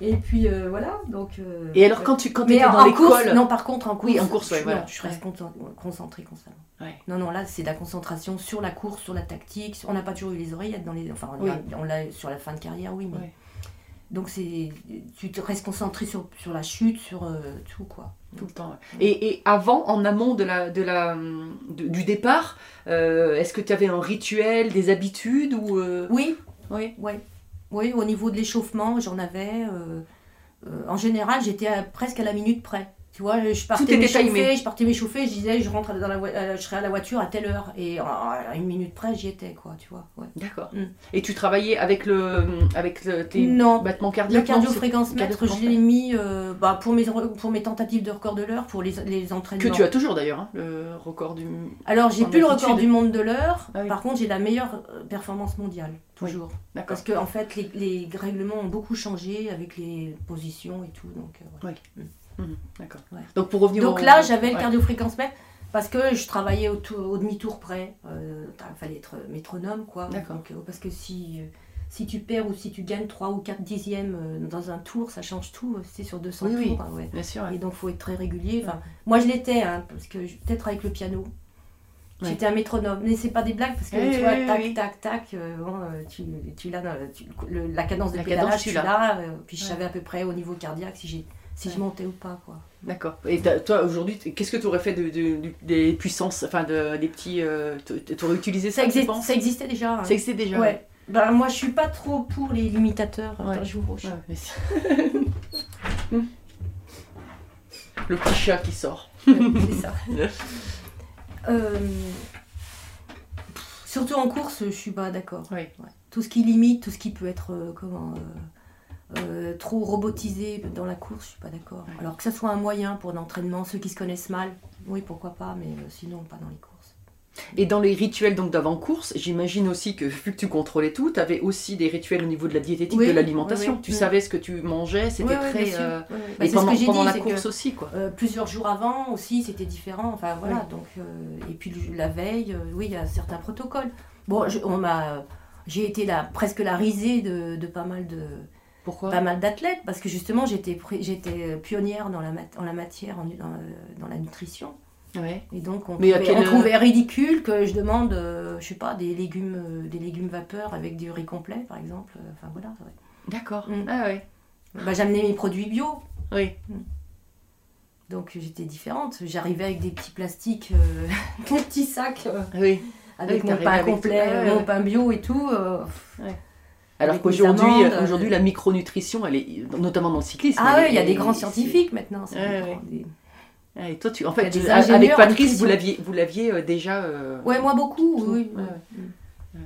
[SPEAKER 5] Et puis euh, voilà, donc. euh,
[SPEAKER 4] Et alors quand tu quand étais dans l'école,
[SPEAKER 5] non, par contre, en course,
[SPEAKER 4] Oui, en course, ouais,
[SPEAKER 5] je,
[SPEAKER 4] voilà.
[SPEAKER 5] non, je reste concent- concentrée constamment.
[SPEAKER 4] Ouais.
[SPEAKER 5] Non, non, là, c'est de la concentration sur la course, sur la tactique. On n'a pas toujours eu les oreillettes dans les. Enfin, on
[SPEAKER 4] Oui.
[SPEAKER 5] l'a- on l'a sur la fin de carrière, oui, mais. Donc, c'est. Tu te restes concentré sur, sur la chute, sur euh, tout, quoi.
[SPEAKER 4] tout le temps. ouais. Et, et avant, en amont de la de la de- du départ, euh, est-ce que tu avais un rituel, des habitudes ou euh,
[SPEAKER 5] Oui,
[SPEAKER 4] Oui.
[SPEAKER 5] Ouais. Oui, au niveau de l'échauffement, j'en avais. euh, euh, en général, j'étais presque à la minute près. Tu vois, je partais m'échauffer, je partais m'échauffer, je disais, je rentre dans la euh, je serai à la voiture à telle heure. Et à à une minute près, j'y étais, quoi, tu vois. ouais.
[SPEAKER 4] D'accord.
[SPEAKER 5] Mm.
[SPEAKER 4] Et tu travaillais avec le avec le, tes
[SPEAKER 5] Non.
[SPEAKER 4] battements
[SPEAKER 5] Le
[SPEAKER 4] cardiaques c'est-
[SPEAKER 5] cardio-fréquence mètre, je l'ai mis euh, bah, pour, mes, pour mes tentatives de record de l'heure, pour les, les entraînements.
[SPEAKER 4] que tu as toujours d'ailleurs hein, le record du.
[SPEAKER 5] Alors, j'ai plus le record du monde de l'heure.
[SPEAKER 4] Ah oui.
[SPEAKER 5] Par contre, j'ai la meilleure euh, performance mondiale, toujours.
[SPEAKER 4] D'accord.
[SPEAKER 5] Parce que, en fait, les, les règlements ont beaucoup changé avec les positions et tout. Donc, euh, voilà.
[SPEAKER 4] Mhm, D'accord.
[SPEAKER 5] Ouais.
[SPEAKER 4] Donc pour revenir.
[SPEAKER 5] Donc
[SPEAKER 4] au-
[SPEAKER 5] là, j'avais le
[SPEAKER 4] ouais.
[SPEAKER 5] cardio-fréquence-mètre parce que je travaillais au, tour- au demi-tour près. Il fallait être métronome, quoi. Donc, euh, parce que si, euh, si tu perds ou si tu gagnes 3 ou 4 dixièmes euh, dans un tour, ça change tout. euh, C'est sur 200
[SPEAKER 4] Oui, oui.
[SPEAKER 5] tours. hein, ouais.
[SPEAKER 4] Bien sûr.
[SPEAKER 5] Et donc, il faut être très régulier. Enfin, moi, je l'étais, hein, parce que peut-être avec le piano. J'étais un métronome. Mais c'est pas des blagues, parce que
[SPEAKER 4] Oui,
[SPEAKER 5] tu
[SPEAKER 4] oui,
[SPEAKER 5] vois,
[SPEAKER 4] oui,
[SPEAKER 5] tac,
[SPEAKER 4] oui.
[SPEAKER 5] tac, tac, euh, bon, euh, tu, tu l'as la cadence de
[SPEAKER 4] La
[SPEAKER 5] pédalage,
[SPEAKER 4] cadence,
[SPEAKER 5] tu l'as. euh, puis je savais à peu près au niveau cardiaque si, j'ai, si je montais ou pas, quoi.
[SPEAKER 4] D'accord. Et toi aujourd'hui, qu'est-ce que tu aurais fait de, des puissances, enfin de, des petits. tu aurais utilisé ça,
[SPEAKER 5] Ça, existe, existait déjà. hein.
[SPEAKER 4] Ça existait déjà.
[SPEAKER 5] Ouais. Ben, moi, je suis pas trop pour les limitateurs.
[SPEAKER 4] Ouais. Ouais, mais [laughs] Le petit chat qui sort.
[SPEAKER 5] c'est ça. [laughs] Euh, surtout en course, je suis pas d'accord.
[SPEAKER 4] Oui.
[SPEAKER 5] Tout ce qui limite, tout ce qui peut être euh, comment euh, trop robotisé dans la course, je suis pas d'accord.
[SPEAKER 4] Ouais.
[SPEAKER 5] Alors que ça soit un moyen pour l'entraînement, ceux qui se connaissent mal, oui, pourquoi pas, mais euh, sinon pas dans les courses.
[SPEAKER 4] Et dans les rituels donc d'avant-course, j'imagine aussi que vu que tu contrôlais tout, tu avais aussi des rituels au niveau de la diététique,
[SPEAKER 5] Oui,
[SPEAKER 4] de l'alimentation.
[SPEAKER 5] oui, oui,
[SPEAKER 4] tu savais ce que tu mangeais, c'était très. euh,
[SPEAKER 5] oui. Bah,
[SPEAKER 4] et
[SPEAKER 5] c'est ce
[SPEAKER 4] pendant,
[SPEAKER 5] que j'ai
[SPEAKER 4] pendant
[SPEAKER 5] dit,
[SPEAKER 4] la
[SPEAKER 5] que,
[SPEAKER 4] course aussi, quoi.
[SPEAKER 5] euh, plusieurs jours avant aussi, c'était différent. Enfin voilà, donc euh, et puis la veille, oui, il y a certains protocoles. Bon, je- on m'a, j'ai été la, presque la risée de, de pas mal de,
[SPEAKER 4] Pourquoi
[SPEAKER 5] pas mal d'athlètes parce que justement j'étais j'étais pionnière dans la mat- en la matière en- dans, euh, dans la nutrition
[SPEAKER 4] Ouais.
[SPEAKER 5] et donc on,
[SPEAKER 4] Mais
[SPEAKER 5] trouvait,
[SPEAKER 4] quel-
[SPEAKER 5] on trouvait ridicule que je demande euh, je sais pas des légumes euh, des légumes vapeur avec du riz complet par exemple Euh, enfin voilà ouais.
[SPEAKER 4] D'accord.
[SPEAKER 5] Mm.
[SPEAKER 4] Ah ouais.
[SPEAKER 5] bah, j'amenais mes produits bio
[SPEAKER 4] Oui.
[SPEAKER 5] donc j'étais différente j'arrivais avec des petits plastiques euh, [laughs] des petits sacs euh,
[SPEAKER 4] Oui.
[SPEAKER 5] avec mon pain complet.
[SPEAKER 4] Ah
[SPEAKER 5] mon pain bio et tout euh,
[SPEAKER 4] Alors qu'aujourd'hui,
[SPEAKER 5] amandes,
[SPEAKER 4] aujourd'hui,
[SPEAKER 5] euh,
[SPEAKER 4] la micronutrition, elle est notamment dans le cyclisme.
[SPEAKER 5] ah ouais il y a des grands scientifiques maintenant
[SPEAKER 4] Et toi, tu, en fait, tu- avec Patrice, vous l'aviez, vous l'aviez euh, déjà. euh,
[SPEAKER 5] ouais moi beaucoup oui, oui,
[SPEAKER 4] Ouais,
[SPEAKER 5] oui.
[SPEAKER 4] ouais.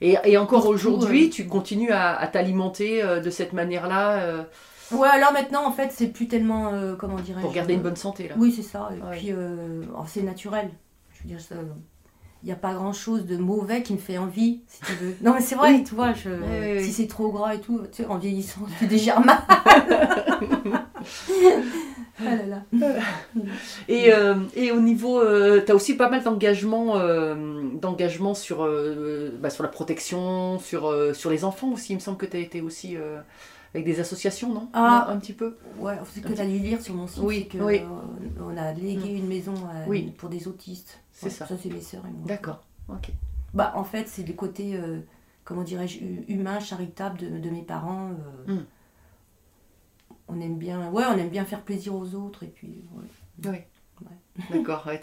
[SPEAKER 4] Et, et encore aujourd'hui,
[SPEAKER 5] euh,
[SPEAKER 4] tu continues à, à t'alimenter euh, de cette manière-là euh,
[SPEAKER 5] Ouais, alors maintenant, en fait, c'est plus tellement. euh, comment dirais-je
[SPEAKER 4] pour garder une bonne santé. Là.
[SPEAKER 5] Oui, c'est ça. Et puis, euh, alors, c'est naturel. Je veux dire, ça. Il n'y a pas grand chose de mauvais qui me fait envie, si tu veux. Non, mais c'est vrai,
[SPEAKER 4] Oui.
[SPEAKER 5] tu vois, je-
[SPEAKER 4] oui, oui.
[SPEAKER 5] si c'est trop gras et tout, tu sais, en vieillissant, [laughs] tu déjà mal. [laughs] ah là là. [laughs]
[SPEAKER 4] Et, euh, et au niveau, tu as aussi pas mal d'engagement, euh, d'engagement sur, euh, bah, sur la protection, sur, euh, sur les enfants aussi. Il me semble que tu as été aussi euh, avec des associations, non
[SPEAKER 5] Ah.
[SPEAKER 4] Non, Un petit peu
[SPEAKER 5] Ouais, c'est que dû lire sur mon site,
[SPEAKER 4] Oui,
[SPEAKER 5] que,
[SPEAKER 4] oui.
[SPEAKER 5] euh, on a légué une maison
[SPEAKER 4] Oui.
[SPEAKER 5] pour des autistes.
[SPEAKER 4] C'est
[SPEAKER 5] Ouais,
[SPEAKER 4] ça.
[SPEAKER 5] Ça, c'est mes sœurs et moi.
[SPEAKER 4] D'accord. Ok.
[SPEAKER 5] Bah, en fait, c'est le côté, euh, comment dirais-je, hu- humain, charitable de, de mes parents. euh,
[SPEAKER 4] Mm.
[SPEAKER 5] On aime bien, ouais, on aime bien faire plaisir aux autres et puis. ouais.
[SPEAKER 4] Oui. D'accord, ouais,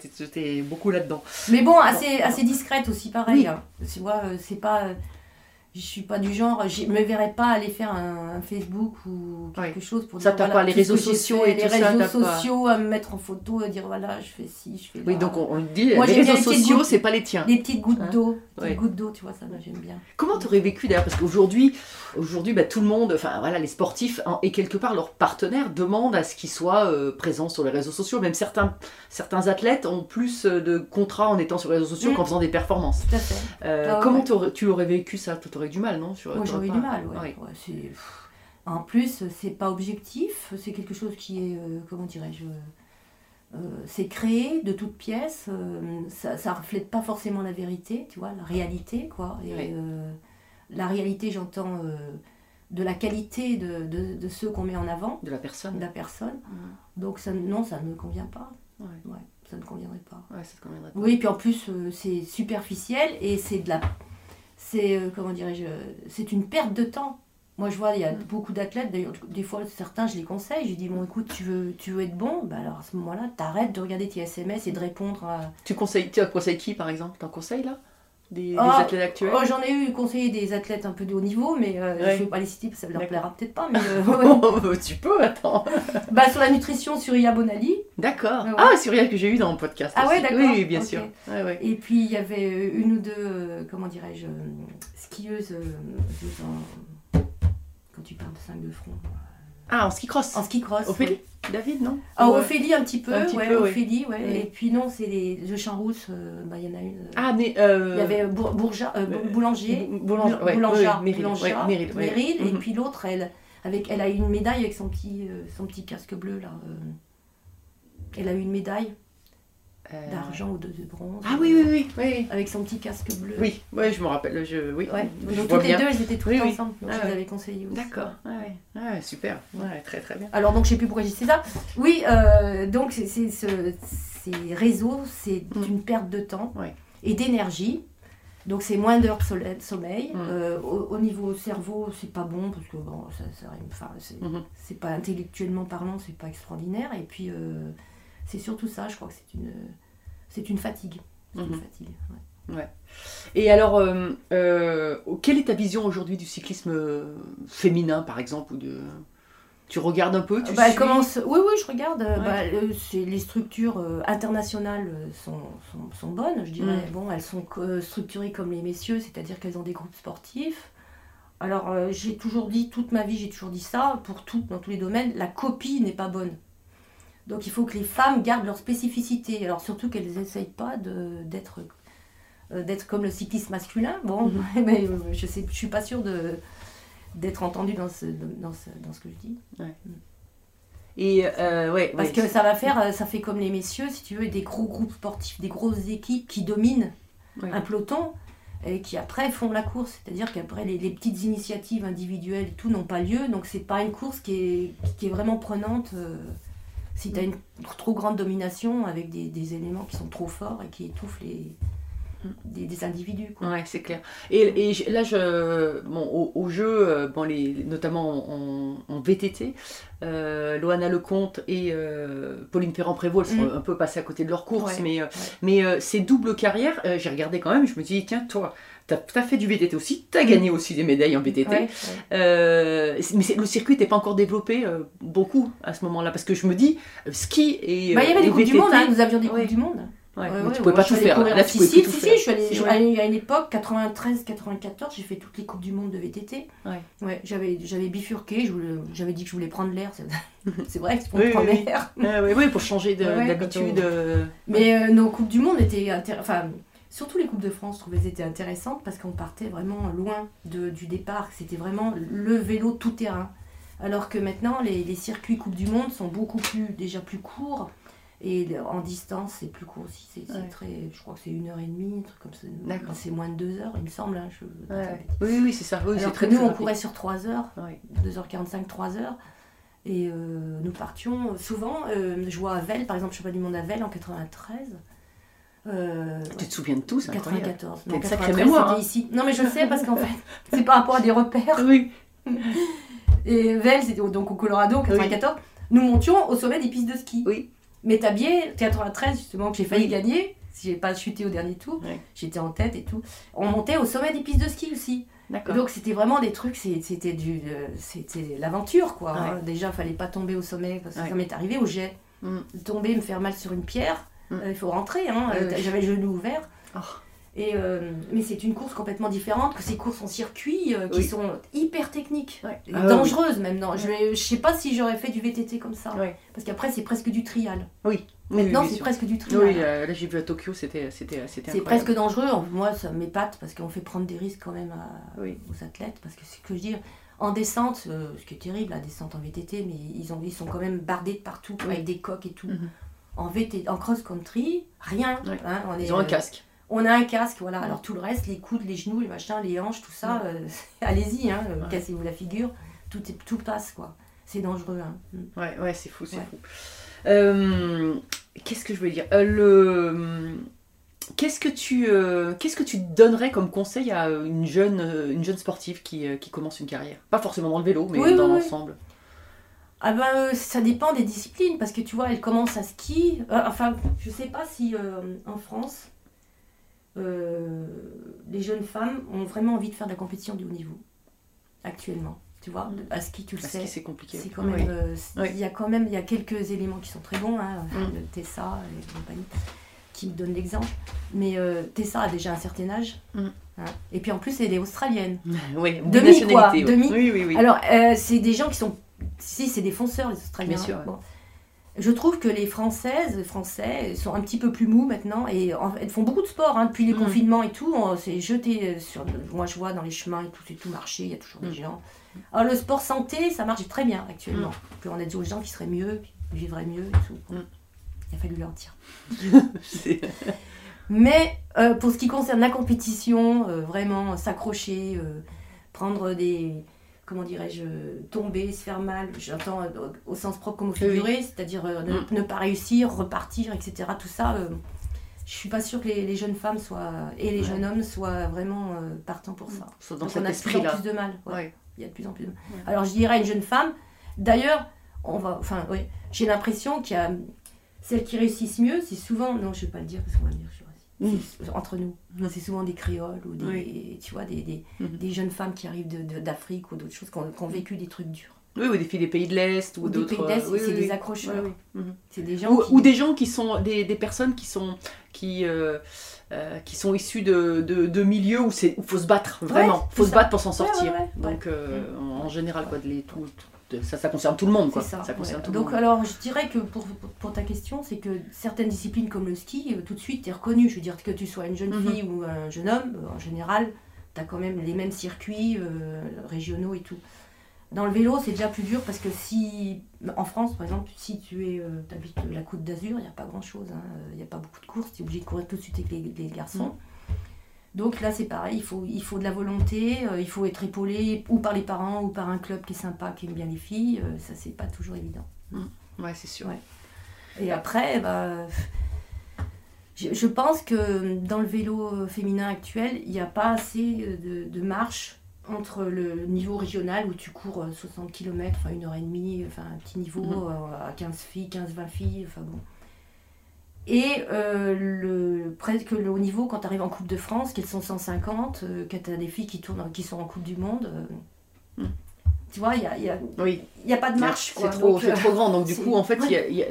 [SPEAKER 4] beaucoup là-dedans.
[SPEAKER 5] Mais bon, assez, assez discrète aussi, pareil.
[SPEAKER 4] Oui.
[SPEAKER 5] hein. Tu vois, euh, c'est pas, euh, je suis pas du genre, je me verrais pas aller faire un, un Facebook ou quelque chose pour
[SPEAKER 4] Ça,
[SPEAKER 5] dire, voilà,
[SPEAKER 4] pas les réseaux sociaux
[SPEAKER 5] fait,
[SPEAKER 4] et
[SPEAKER 5] les
[SPEAKER 4] tout ça,
[SPEAKER 5] réseaux
[SPEAKER 4] pas-
[SPEAKER 5] sociaux à me mettre en photo et dire voilà, je fais ci, je fais là.
[SPEAKER 4] Oui, donc on, le dit,
[SPEAKER 5] Moi,
[SPEAKER 4] les réseaux
[SPEAKER 5] les
[SPEAKER 4] sociaux, c'est pas les tiens.
[SPEAKER 5] Des petites gouttes
[SPEAKER 4] Hein
[SPEAKER 5] d'eau, des petites
[SPEAKER 4] Ouais.
[SPEAKER 5] gouttes d'eau, tu vois, ça, j'aime bien.
[SPEAKER 4] Comment t'aurais vécu d'ailleurs Parce qu'aujourd'hui, aujourd'hui, bah, tout le monde, enfin voilà, les sportifs hein, et quelque part leurs partenaires demandent à ce qu'ils soient euh, présents sur les réseaux sociaux. Même certains, certains athlètes ont plus euh, de contrats en étant sur les réseaux sociaux
[SPEAKER 5] Mm.
[SPEAKER 4] qu'en faisant des performances.
[SPEAKER 5] Tout à fait.
[SPEAKER 4] Euh,
[SPEAKER 5] Ah ouais.
[SPEAKER 4] comment tu aurais vécu ça? Tu aurais du mal, non?
[SPEAKER 5] Moi, j'aurais du mal, ouais. En plus, c'est pas objectif, c'est quelque chose qui est, euh, comment dirais-je, euh, c'est créé de toutes pièces, euh, ça, ça reflète pas forcément la vérité, tu vois, la réalité, quoi. Et
[SPEAKER 4] Ouais.
[SPEAKER 5] La réalité, j'entends euh, de la qualité de, de, de ceux qu'on met en avant,
[SPEAKER 4] De la personne.
[SPEAKER 5] de la personne.
[SPEAKER 4] Mm.
[SPEAKER 5] Donc, ça, non, ça ne me convient pas.
[SPEAKER 4] Ouais.
[SPEAKER 5] Ouais, ça ne conviendrait pas.
[SPEAKER 4] Ouais, ça te conviendrait pas.
[SPEAKER 5] Oui, puis en plus, euh, c'est superficiel et c'est de la. C'est, euh, comment dirais-je, c'est une perte de temps. Moi, je vois, il y a
[SPEAKER 4] Mm.
[SPEAKER 5] beaucoup d'athlètes, d'ailleurs, des fois, certains, je les conseille. Je dis, bon, écoute, tu veux, tu veux être bon? Bah, Alors, à ce moment-là, t'arrêtes de regarder tes SMS et de répondre à.
[SPEAKER 4] Tu conseilles, tu conseilles qui par exemple? T'en conseilles là? Des, des
[SPEAKER 5] Ah,
[SPEAKER 4] athlètes actuels
[SPEAKER 5] Oh, J'en ai eu conseillé des athlètes un peu de haut niveau, mais euh,
[SPEAKER 4] Ouais.
[SPEAKER 5] je ne vais pas les citer parce que ça leur plaira peut-être pas. Mais, [laughs] euh, ouais.
[SPEAKER 4] Tu peux, attends. [laughs]
[SPEAKER 5] bah, sur la nutrition, sur Iya Bonali.
[SPEAKER 4] D'accord.
[SPEAKER 5] Ouais.
[SPEAKER 4] Ah, rien que j'ai eu dans mon podcast.
[SPEAKER 5] Ah ouais, d'accord.
[SPEAKER 4] Oui, oui, bien sûr.
[SPEAKER 5] Et puis il y avait euh, une ou deux, euh, comment dirais-je, euh, skieuses euh, quand tu parles de 5 de front.
[SPEAKER 4] Ah, en ski cross.
[SPEAKER 5] En ski cross.
[SPEAKER 4] Ophélie. David, non
[SPEAKER 5] Ah,
[SPEAKER 4] Ouais.
[SPEAKER 5] Ophélie un petit peu,
[SPEAKER 4] Un petit
[SPEAKER 5] ouais,
[SPEAKER 4] peu, oui.
[SPEAKER 5] Ophélie, ouais. Et puis non, c'est les The Champs Rousses, euh, bah, il y en a une. euh,
[SPEAKER 4] Ah, mais. euh,
[SPEAKER 5] il y avait Bour- Bourja- Boulanger,
[SPEAKER 4] Bou- Boulanger,
[SPEAKER 5] Boul-
[SPEAKER 4] ouais,
[SPEAKER 5] Boulangea,
[SPEAKER 4] ouais, Meryl,
[SPEAKER 5] Boulangea,
[SPEAKER 4] ouais, Meryl, ouais.
[SPEAKER 5] Meryl, et
[SPEAKER 4] Mhm.
[SPEAKER 5] puis l'autre, elle, avec, elle a eu une médaille avec son petit, son petit casque bleu là. elle a eu une médaille
[SPEAKER 4] euh,
[SPEAKER 5] d'argent ou de, de bronze.
[SPEAKER 4] Ah oui, oui, oui. Oui,
[SPEAKER 5] Avec son petit casque bleu.
[SPEAKER 4] oui, ouais, je me rappelle. Je, oui,
[SPEAKER 5] Ouais.
[SPEAKER 4] je
[SPEAKER 5] Donc
[SPEAKER 4] vois
[SPEAKER 5] toutes les deux, elles étaient toutes
[SPEAKER 4] Oui,
[SPEAKER 5] ensemble. Donc
[SPEAKER 4] Ah
[SPEAKER 5] je les
[SPEAKER 4] ouais.
[SPEAKER 5] avais conseillées aussi.
[SPEAKER 4] D'accord. Ouais, ouais, super. Ouais, très très bien.
[SPEAKER 5] Alors donc je sais plus pourquoi j'ai dit ça. Oui, euh, donc ce- ces réseaux, c'est
[SPEAKER 4] Mm.
[SPEAKER 5] une perte de temps et d'énergie. Donc c'est moins d'heures de sommeil.
[SPEAKER 4] Mm.
[SPEAKER 5] Euh, au, au niveau cerveau, c'est pas bon parce que bon, ça, ça- enfin, c'est, pas intellectuellement parlant, c'est pas extraordinaire. Et puis euh, c'est surtout ça, je crois que c'est une, c'est une fatigue. C'est une
[SPEAKER 4] Mhm.
[SPEAKER 5] fatigue. ouais.
[SPEAKER 4] Et alors, euh, euh, quelle est ta vision aujourd'hui du cyclisme euh, féminin, par exemple ou de... Tu regardes un peu tu
[SPEAKER 5] Bah,
[SPEAKER 4] suis?
[SPEAKER 5] commence... Oui, oui, je regarde.
[SPEAKER 4] Ouais.
[SPEAKER 5] bah, euh, c'est- les structures euh, internationales sont, sont, sont bonnes, je dirais.
[SPEAKER 4] Mm.
[SPEAKER 5] Bon, elles sont euh, structurées comme les messieurs, c'est-à-dire qu'elles ont des groupes sportifs. Alors, j'ai toujours dit, toute ma vie, j'ai toujours dit ça, pour tout, dans tous les domaines, la copie n'est pas bonne. Donc, il faut que les femmes gardent leur spécificité. Alors, surtout qu'elles n'essayent pas d'être euh, d'être comme le cyclisme masculin. Bon, [laughs] mais euh, je ne suis pas sûre de d'être entendue dans ce, dans, ce, dans ce que je dis.
[SPEAKER 4] Et euh, ouais,
[SPEAKER 5] Parce
[SPEAKER 4] ouais,
[SPEAKER 5] que ça va faire, ça fait comme les messieurs, si tu veux, des gros groupes sportifs, des grosses équipes qui dominent
[SPEAKER 4] Ouais.
[SPEAKER 5] un peloton et qui après font la course. C'est-à-dire qu'après, les, les petites initiatives individuelles et tout n'ont pas lieu. Donc, c'est pas une course qui est, qui est vraiment prenante euh, si tu as une trop grande domination avec des, des éléments qui sont trop forts et qui étouffent les, des, des individus. quoi.
[SPEAKER 4] Ouais, c'est clair. Et, et là, je, bon, au, au jeu, euh, bon, les, notamment en, en VTT, euh, Loana Lecomte et euh, Pauline Ferrand-Prévot, elles sont
[SPEAKER 5] Mhm.
[SPEAKER 4] un peu passées à côté de leur course,
[SPEAKER 5] Ouais,
[SPEAKER 4] mais, euh, mais euh, ces doubles carrières, j'ai regardé quand même, je me dis, tiens, toi, t'as as fait du VTT aussi, t'as gagné aussi des médailles en VTT.
[SPEAKER 5] Ouais, ouais.
[SPEAKER 4] Euh, mais le circuit n'était pas encore développé euh, beaucoup à ce moment-là, parce que je me dis, euh, ski et.
[SPEAKER 5] Bah, il y avait des coupes du monde, hein, nous avions des coupes du monde.
[SPEAKER 4] Ouais,
[SPEAKER 5] Ouais, ouais,
[SPEAKER 4] tu pouvais pas tout faire. Là, tu
[SPEAKER 5] si, si,
[SPEAKER 4] tout
[SPEAKER 5] si,
[SPEAKER 4] faire.
[SPEAKER 5] je suis allée, je- à une- époque, 93, 94, j'ai fait toutes les coupes du monde de VTT.
[SPEAKER 4] Ouais.
[SPEAKER 5] Ouais, j'avais, j'avais bifurqué, j'avais dit que je voulais prendre l'air. [laughs] C'est, vrai c'est pour
[SPEAKER 4] Oui,
[SPEAKER 5] prendre
[SPEAKER 4] oui, oui.
[SPEAKER 5] l'air.
[SPEAKER 4] Ah ouais, ouais, pour changer d'habitude.
[SPEAKER 5] on-
[SPEAKER 4] euh,
[SPEAKER 5] Mais euh, nos coupes du monde étaient intér- enfin surtout les coupes de France, je trouvais qu'elles étaient intéressantes parce qu'on partait vraiment loin de, du départ. C'était vraiment le vélo tout terrain. Alors que maintenant, les, les circuits coupes du monde sont beaucoup plus déjà plus courts et en distance c'est plus court aussi. C'est,
[SPEAKER 4] Ouais.
[SPEAKER 5] très, je crois que c'est une heure et demie, un truc comme ça.
[SPEAKER 4] D'accord.
[SPEAKER 5] C'est moins de deux heures, il me semble. hein, je-
[SPEAKER 4] Ouais. Oui, oui, c'est ça. Oui, c'est
[SPEAKER 5] Alors que
[SPEAKER 4] très,
[SPEAKER 5] nous,
[SPEAKER 4] très
[SPEAKER 5] on courait sur 3 heures,
[SPEAKER 4] Ouais.
[SPEAKER 5] 2h45, 3 heures. Et euh, nous partions souvent, euh, je vois à Velle, par exemple, je sais pas du monde à Velle en 93. Euh,
[SPEAKER 4] Tu te souviens de tout, c'est incroyable.
[SPEAKER 5] 94.
[SPEAKER 4] T'as une sacrée
[SPEAKER 5] 93,
[SPEAKER 4] mémoire, hein.
[SPEAKER 5] ici. Non, mais je sais parce qu'en fait, [laughs] c'est par rapport à des repères.
[SPEAKER 4] Oui. [laughs]
[SPEAKER 5] Et Velle, c'était donc au Colorado, en 94. Nous montions au sommet des pistes de ski.
[SPEAKER 4] Oui.
[SPEAKER 5] Mais Tabier, 93, justement, que j'ai failli
[SPEAKER 4] Oui.
[SPEAKER 5] gagner, si j'ai pas chuté au dernier tour,
[SPEAKER 4] Ouais.
[SPEAKER 5] j'étais en tête et tout. On montait au sommet des pistes de ski aussi.
[SPEAKER 4] D'accord.
[SPEAKER 5] Donc c'était vraiment des trucs, c'était du, euh, c'était l'aventure quoi.
[SPEAKER 4] Ouais.
[SPEAKER 5] hein. Déjà, fallait pas tomber au sommet parce que
[SPEAKER 4] Ouais.
[SPEAKER 5] ça m'est arrivé au jet.
[SPEAKER 4] Mm.
[SPEAKER 5] De tomber, me faire mal sur une pierre,
[SPEAKER 4] Mm.
[SPEAKER 5] euh, il faut rentrer. Hein. J'avais le genou ouvert.
[SPEAKER 4] Oh.
[SPEAKER 5] Et, euh, mais c'est une course complètement différente que ces courses en circuit euh, qui
[SPEAKER 4] Oui.
[SPEAKER 5] sont hyper techniques
[SPEAKER 4] Ouais.
[SPEAKER 5] et
[SPEAKER 4] Ah,
[SPEAKER 5] dangereuses même. Non, je, je sais pas si j'aurais fait du VTT comme ça. Parce qu'après c'est presque du trial.
[SPEAKER 4] Oui.
[SPEAKER 5] Maintenant c'est presque du trial.
[SPEAKER 4] Oui, là j'ai vu à Tokyo, c'était
[SPEAKER 5] C'est presque dangereux. Moi, ça m'épate parce qu'on fait prendre des risques quand même à- aux athlètes. Parce que c'est ce que je dis. En descente, euh, ce qui est terrible, la descente en VTT, mais ils, ont, ils sont quand même bardés de partout avec des coques et tout.
[SPEAKER 4] Mhm.
[SPEAKER 5] En VTT, en cross-country, rien.
[SPEAKER 4] Ouais.
[SPEAKER 5] hein, on, est,
[SPEAKER 4] Ils ont un
[SPEAKER 5] euh,
[SPEAKER 4] casque.
[SPEAKER 5] on a un casque, voilà. Alors tout le reste, les coudes, les genoux, les machins, les hanches, tout ça, euh, [laughs] allez-y, hein, euh,
[SPEAKER 4] Ouais.
[SPEAKER 5] cassez-vous la figure. Tout, est, tout passe, quoi. C'est dangereux. Hein. Mm.
[SPEAKER 4] Ouais, ouais, c'est fou, c'est fou. Euh, qu'est-ce que je voulais dire? Euh, Le Qu'est-ce que tu qu'est-ce que tu donnerais comme conseil à une jeune une jeune sportive qui, qui commence une carrière? Pas forcément dans le vélo, mais
[SPEAKER 5] Oui,
[SPEAKER 4] dans
[SPEAKER 5] oui, oui. Ah ben, euh, ça dépend des disciplines, parce que tu vois, elle commence à ski. Euh, enfin, je sais pas si euh, en France, euh, les jeunes femmes ont vraiment envie de faire de la compétition du haut niveau, actuellement. Tu vois, à ski, tu le
[SPEAKER 4] Parce
[SPEAKER 5] sais.
[SPEAKER 4] c'est compliqué.
[SPEAKER 5] C'est quand même,
[SPEAKER 4] Oui.
[SPEAKER 5] il y a quand même, il y a quelques éléments qui sont très bons, hein,
[SPEAKER 4] Mm.
[SPEAKER 5] Tessa et compagnie, qui me donnent l'exemple. Mais Tessa a déjà un certain âge,
[SPEAKER 4] Mm.
[SPEAKER 5] hein. et puis en plus elle est australienne. [laughs]
[SPEAKER 4] Oui,
[SPEAKER 5] Demi, quoi,
[SPEAKER 4] ouais.
[SPEAKER 5] demi.
[SPEAKER 4] Oui, oui, oui.
[SPEAKER 5] Alors c'est des gens qui sont, si c'est des fonceurs les Australiens.
[SPEAKER 4] Bien sûr, ouais.
[SPEAKER 5] Je trouve que les Françaises, les Français sont un petit peu plus mous maintenant et en elles font beaucoup de sport hein, depuis les
[SPEAKER 4] Mm.
[SPEAKER 5] confinements et tout. On s'est jeté sur, moi je vois dans les chemins et tout, c'est tout marché, il y a toujours des
[SPEAKER 4] Mm.
[SPEAKER 5] gens. Alors le sport santé, ça marche très bien actuellement.
[SPEAKER 4] Mm.
[SPEAKER 5] Puis on a dit aux gens qui seraient mieux, qui vivraient mieux et tout.
[SPEAKER 4] Mm.
[SPEAKER 5] Il a fallu leur dire. [laughs] Mais euh, pour ce qui concerne la compétition, euh, vraiment s'accrocher, euh, prendre des. Comment dirais-je Tomber, se faire mal, j'entends euh, au sens propre comme au
[SPEAKER 4] oui.
[SPEAKER 5] figuré, c'est-à-dire euh, ne,
[SPEAKER 4] Mm.
[SPEAKER 5] ne pas réussir, repartir, etc. Tout ça, euh, je suis pas sûre que les, les jeunes femmes soient, et les
[SPEAKER 4] Ouais.
[SPEAKER 5] jeunes hommes soient vraiment euh, partants pour ça.
[SPEAKER 4] Soit dans
[SPEAKER 5] Donc
[SPEAKER 4] cet
[SPEAKER 5] on a de plus en plus de mal. ouais.
[SPEAKER 4] Ouais.
[SPEAKER 5] Il y a de plus en plus de mal. Alors je dirais à une jeune femme, d'ailleurs, on va, enfin, oui, j'ai l'impression qu'il y a celles qui réussissent mieux, c'est souvent, non, je vais pas le dire parce qu'on va me dire je C'est- entre nous, c'est souvent des créoles ou des, tu vois, des, des,
[SPEAKER 4] Mhm.
[SPEAKER 5] des jeunes femmes qui arrivent de- de- d'Afrique ou d'autres choses, qui ont, qui ont vécu des trucs durs.
[SPEAKER 4] Oui, ou des filles des pays de l'Est ou,
[SPEAKER 5] Ou des
[SPEAKER 4] d'autres.
[SPEAKER 5] pays d'Est,
[SPEAKER 4] oui,
[SPEAKER 5] c'est
[SPEAKER 4] oui,
[SPEAKER 5] des accrocheurs.
[SPEAKER 4] Mhm.
[SPEAKER 5] C'est des gens
[SPEAKER 4] Ou,
[SPEAKER 5] qui...
[SPEAKER 4] ou des gens qui sont des, des personnes qui sont qui euh, euh, qui sont issues de, de, de milieux où c'est où faut se battre vraiment,
[SPEAKER 5] Ouais,
[SPEAKER 4] faut
[SPEAKER 5] c'est
[SPEAKER 4] se
[SPEAKER 5] ça.
[SPEAKER 4] battre pour s'en sortir.
[SPEAKER 5] ouais, ouais,
[SPEAKER 4] Donc euh, en, en général quoi, de les, tout, tout- ça ça concerne tout le monde quoi.
[SPEAKER 5] C'est ça.
[SPEAKER 4] concerne
[SPEAKER 5] ouais.
[SPEAKER 4] tout le
[SPEAKER 5] Donc
[SPEAKER 4] monde.
[SPEAKER 5] alors je dirais que pour, pour ta question, c'est que certaines disciplines comme le ski, euh, tout de suite tu es reconnu. Je veux dire que tu sois une jeune
[SPEAKER 4] Mhm.
[SPEAKER 5] fille ou un jeune homme, euh, en général, tu as quand même les mêmes circuits euh, régionaux et tout. Dans le vélo, c'est déjà plus dur parce que si, en France par exemple, si tu es, euh, habites la côte d'Azur, il n'y a pas grand chose, il n'y a pas beaucoup de courses, tu es obligé de courir tout de suite avec les, les garçons. Donc là, c'est pareil, il faut, il faut de la volonté, euh, il faut être épaulé ou par les parents ou par un club qui est sympa, qui aime bien les filles. euh, ça, c'est pas toujours évident.
[SPEAKER 4] Ouais, c'est sûr.
[SPEAKER 5] Ouais. Et après, bah, je, je pense que dans le vélo féminin actuel, il n'y a pas assez de, de marche entre le niveau régional où tu cours euh, 60 km, enfin une heure et demie, enfin un petit niveau euh, à 15 filles, 15-20 filles, enfin bon. Et euh, le, presque le haut niveau, quand tu arrives en Coupe de France, qu'elles sont 150, euh, que tu as des filles qui, tournent, qui sont en Coupe du Monde, euh,
[SPEAKER 4] Mhm.
[SPEAKER 5] tu vois, il n'y a, y a,
[SPEAKER 4] Oui,
[SPEAKER 5] il y a pas de marche.
[SPEAKER 4] c'est trop,
[SPEAKER 5] euh,
[SPEAKER 4] trop grand. Donc du coup, en fait,
[SPEAKER 5] ouais.
[SPEAKER 4] y a-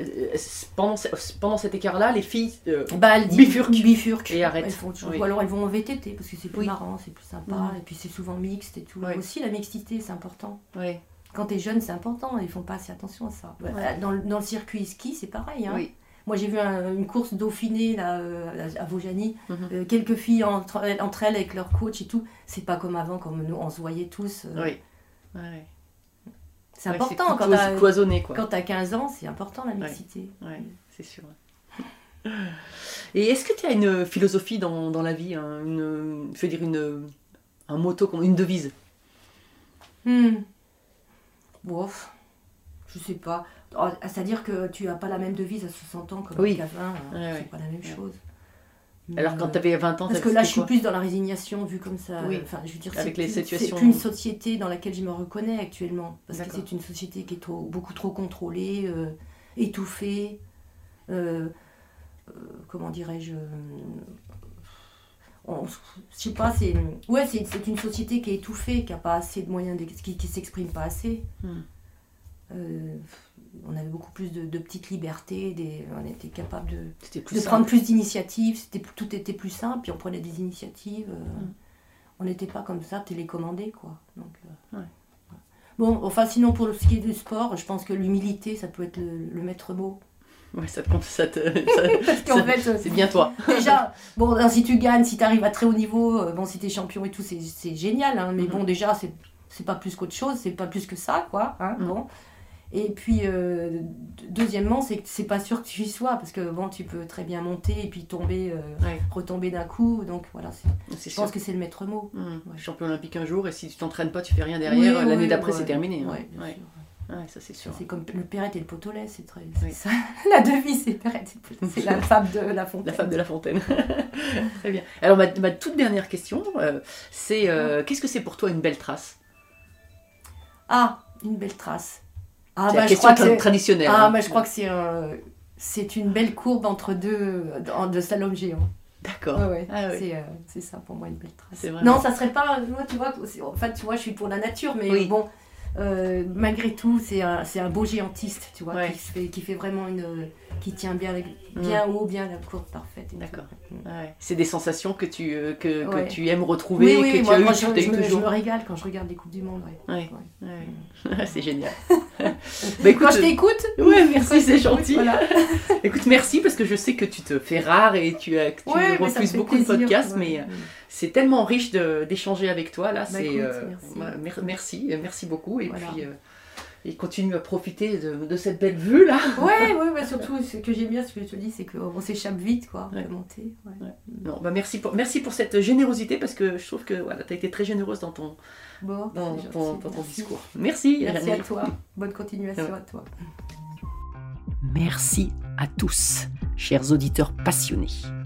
[SPEAKER 4] pendant, pendant cet écart-là, les filles.
[SPEAKER 5] Bah, elles
[SPEAKER 4] Bifurquent.
[SPEAKER 5] bifurquent.
[SPEAKER 4] Et arrêtent.
[SPEAKER 5] Elles font
[SPEAKER 4] Oui.
[SPEAKER 5] Ou alors elles vont en VTT parce que c'est plus
[SPEAKER 4] Oui.
[SPEAKER 5] marrant, c'est plus sympa.
[SPEAKER 4] Mhm.
[SPEAKER 5] Et puis c'est souvent mixte et tout.
[SPEAKER 4] Ouais.
[SPEAKER 5] Aussi la mixité, c'est important.
[SPEAKER 4] ouais,
[SPEAKER 5] Quand t'es jeune, c'est important. Ils font pas assez attention à ça. Bah,
[SPEAKER 4] Ouais.
[SPEAKER 5] Dans, le- dans le circuit ski, c'est pareil. hein.
[SPEAKER 4] oui.
[SPEAKER 5] Moi, j'ai vu un- une course dauphinée là, euh, à Vaujany.
[SPEAKER 4] Mhm.
[SPEAKER 5] Euh, quelques filles entre, elles- entre elles avec leur coach et tout. C'est pas comme avant, comme nous, on se voyait tous. euh,
[SPEAKER 4] Oui. Ouais.
[SPEAKER 5] C'est
[SPEAKER 4] Ouais,
[SPEAKER 5] important quand t'as
[SPEAKER 4] cloisonné quoi.
[SPEAKER 5] quand t'as 15 ans, c'est important la mixité.
[SPEAKER 4] Ouais, c'est sûr. Et est-ce que tu as une philosophie dans, dans la vie, hein, une, je veux dire une, un motto, une devise?
[SPEAKER 5] Hmm. Bof, je sais pas. Oh, C'est-à-dire que tu as pas la même devise à 60 ans comme
[SPEAKER 4] Oui.
[SPEAKER 5] qu'à 20. hein.
[SPEAKER 4] Ouais,
[SPEAKER 5] c'est
[SPEAKER 4] ouais.
[SPEAKER 5] pas la même chose.
[SPEAKER 4] Alors quand
[SPEAKER 5] euh,
[SPEAKER 4] tu avais 20 ans,
[SPEAKER 5] Parce que là, je suis plus dans la résignation vu comme ça.
[SPEAKER 4] Oui.
[SPEAKER 5] Enfin, je veux dire,
[SPEAKER 4] Avec
[SPEAKER 5] c'est
[SPEAKER 4] les
[SPEAKER 5] plus-
[SPEAKER 4] situations-
[SPEAKER 5] C'est plus une société dans laquelle je me reconnais actuellement. Parce que c'est une société qui est trop, beaucoup trop contrôlée, euh, étouffée. euh, euh, comment dirais-je on- Je sais pas, c'est. Ouais, c'est c'est une société qui est étouffée, qui n'a pas assez de moyens, qui, qui s'exprime pas assez.
[SPEAKER 4] Hmm.
[SPEAKER 5] Euh, on avait beaucoup plus de, de petites libertés, des, on était capable de,
[SPEAKER 4] plus
[SPEAKER 5] prendre plus d'initiatives, tout était plus simple, puis on prenait des initiatives. euh,
[SPEAKER 4] Mm.
[SPEAKER 5] On n'était pas comme ça télécommandé, quoi. Donc, euh,
[SPEAKER 4] Ouais.
[SPEAKER 5] Bon, enfin, sinon, pour ce qui est du sport, je pense que l'humilité, ça peut être le, le maître mot.
[SPEAKER 4] Ouais, ça te compte, ça te- [laughs] c'est bien toi. [laughs]
[SPEAKER 5] déjà, bon, si tu gagnes, si tu arrives à très haut niveau, bon, si tu es champion et tout, c'est génial, hein, mais
[SPEAKER 4] Mhm.
[SPEAKER 5] bon, déjà, c'est pas plus qu'autre chose, c'est pas plus que ça, quoi. hein, bon. Et puis, euh, deuxièmement, c'est que c'est pas sûr que tu y sois, parce que bon, tu peux très bien monter et puis tomber, euh,
[SPEAKER 4] Ouais,
[SPEAKER 5] retomber d'un coup, donc voilà, je
[SPEAKER 4] sûr.
[SPEAKER 5] pense que c'est le maître mot. Ouais.
[SPEAKER 4] Champion olympique un jour, et si tu t'entraînes pas, tu fais rien derrière,
[SPEAKER 5] Oui,
[SPEAKER 4] l'année
[SPEAKER 5] oui,
[SPEAKER 4] d'après,
[SPEAKER 5] ouais.
[SPEAKER 4] c'est terminé. hein.
[SPEAKER 5] Ouais,
[SPEAKER 4] ça c'est sûr.
[SPEAKER 5] C'est comme le Perrette et le potolet, c'est très. c'est
[SPEAKER 4] Oui.
[SPEAKER 5] ça. [laughs] La devise, c'est Perrette et le potolet. C'est la fable de la fontaine.
[SPEAKER 4] La femme de la fontaine. [laughs] Très bien. Alors, ma, ma toute dernière question, euh, c'est euh, qu'est-ce que c'est pour toi une belle trace?
[SPEAKER 5] Ah, une belle trace. Ah, bah,
[SPEAKER 4] la
[SPEAKER 5] je
[SPEAKER 4] question
[SPEAKER 5] crois que
[SPEAKER 4] tra-
[SPEAKER 5] c'est.
[SPEAKER 4] traditionnelle.
[SPEAKER 5] Ah,
[SPEAKER 4] hein.
[SPEAKER 5] bah, je crois que c'est un- c'est une belle courbe entre deux de slalom géant.
[SPEAKER 4] D'accord.
[SPEAKER 5] Ouais, ouais.
[SPEAKER 4] Ah.
[SPEAKER 5] C'est, euh, c'est ça pour moi une belle trace.
[SPEAKER 4] Vraiment-
[SPEAKER 5] Non, ça serait pas. Moi, tu vois, en fait, tu vois, je suis pour la nature, mais
[SPEAKER 4] Oui.
[SPEAKER 5] bon, euh, malgré tout, c'est un, beau géantiste, tu vois,
[SPEAKER 4] Ouais.
[SPEAKER 5] qui, fait, qui fait vraiment une. qui tient bien, bien haut, bien la courbe parfaite.
[SPEAKER 4] Mm. D'accord.
[SPEAKER 5] Mm.
[SPEAKER 4] Ouais. C'est des sensations que tu, euh, que, que
[SPEAKER 5] Ouais.
[SPEAKER 4] tu aimes retrouver,
[SPEAKER 5] Oui, oui,
[SPEAKER 4] que tu
[SPEAKER 5] moi,
[SPEAKER 4] as
[SPEAKER 5] moi,
[SPEAKER 4] eu,
[SPEAKER 5] je,
[SPEAKER 4] que tu as
[SPEAKER 5] je
[SPEAKER 4] eu
[SPEAKER 5] me, je
[SPEAKER 4] toujours.
[SPEAKER 5] me régale quand je regarde les Coupes du Monde. Ouais. [laughs]
[SPEAKER 4] c'est génial. [laughs] bah, écoute,
[SPEAKER 5] Quand je t'écoute, [laughs]
[SPEAKER 4] Ouais, merci, c'est gentil.
[SPEAKER 5] voilà.
[SPEAKER 4] Écoute, merci parce que je sais que tu te fais rare et tu, as, que tu
[SPEAKER 5] me
[SPEAKER 4] refuses beaucoup de podcasts, mais euh, c'est tellement riche de- d'échanger avec toi là.
[SPEAKER 5] Bah,
[SPEAKER 4] c'est euh,
[SPEAKER 5] merci.
[SPEAKER 4] ouais, mer- merci, euh, merci beaucoup et
[SPEAKER 5] Voilà.
[SPEAKER 4] puis euh, et continue à profiter de, de cette belle vue là.
[SPEAKER 5] Ouais, ouais, [laughs] ouais, surtout, ce que j'aime bien, ce que je te dis, c'est qu'on s'échappe vite, quoi,
[SPEAKER 4] Ouais.
[SPEAKER 5] monter. ouais.
[SPEAKER 4] Ouais. Non, bah merci pour merci pour cette générosité parce que je trouve que voilà, tu as été très généreuse dans ton
[SPEAKER 5] Bon,
[SPEAKER 4] dans ton, dans ton
[SPEAKER 5] merci.
[SPEAKER 4] discours. Merci.
[SPEAKER 5] Merci à toi. Bonne continuation à toi.
[SPEAKER 4] Merci à tous, chers auditeurs passionnés.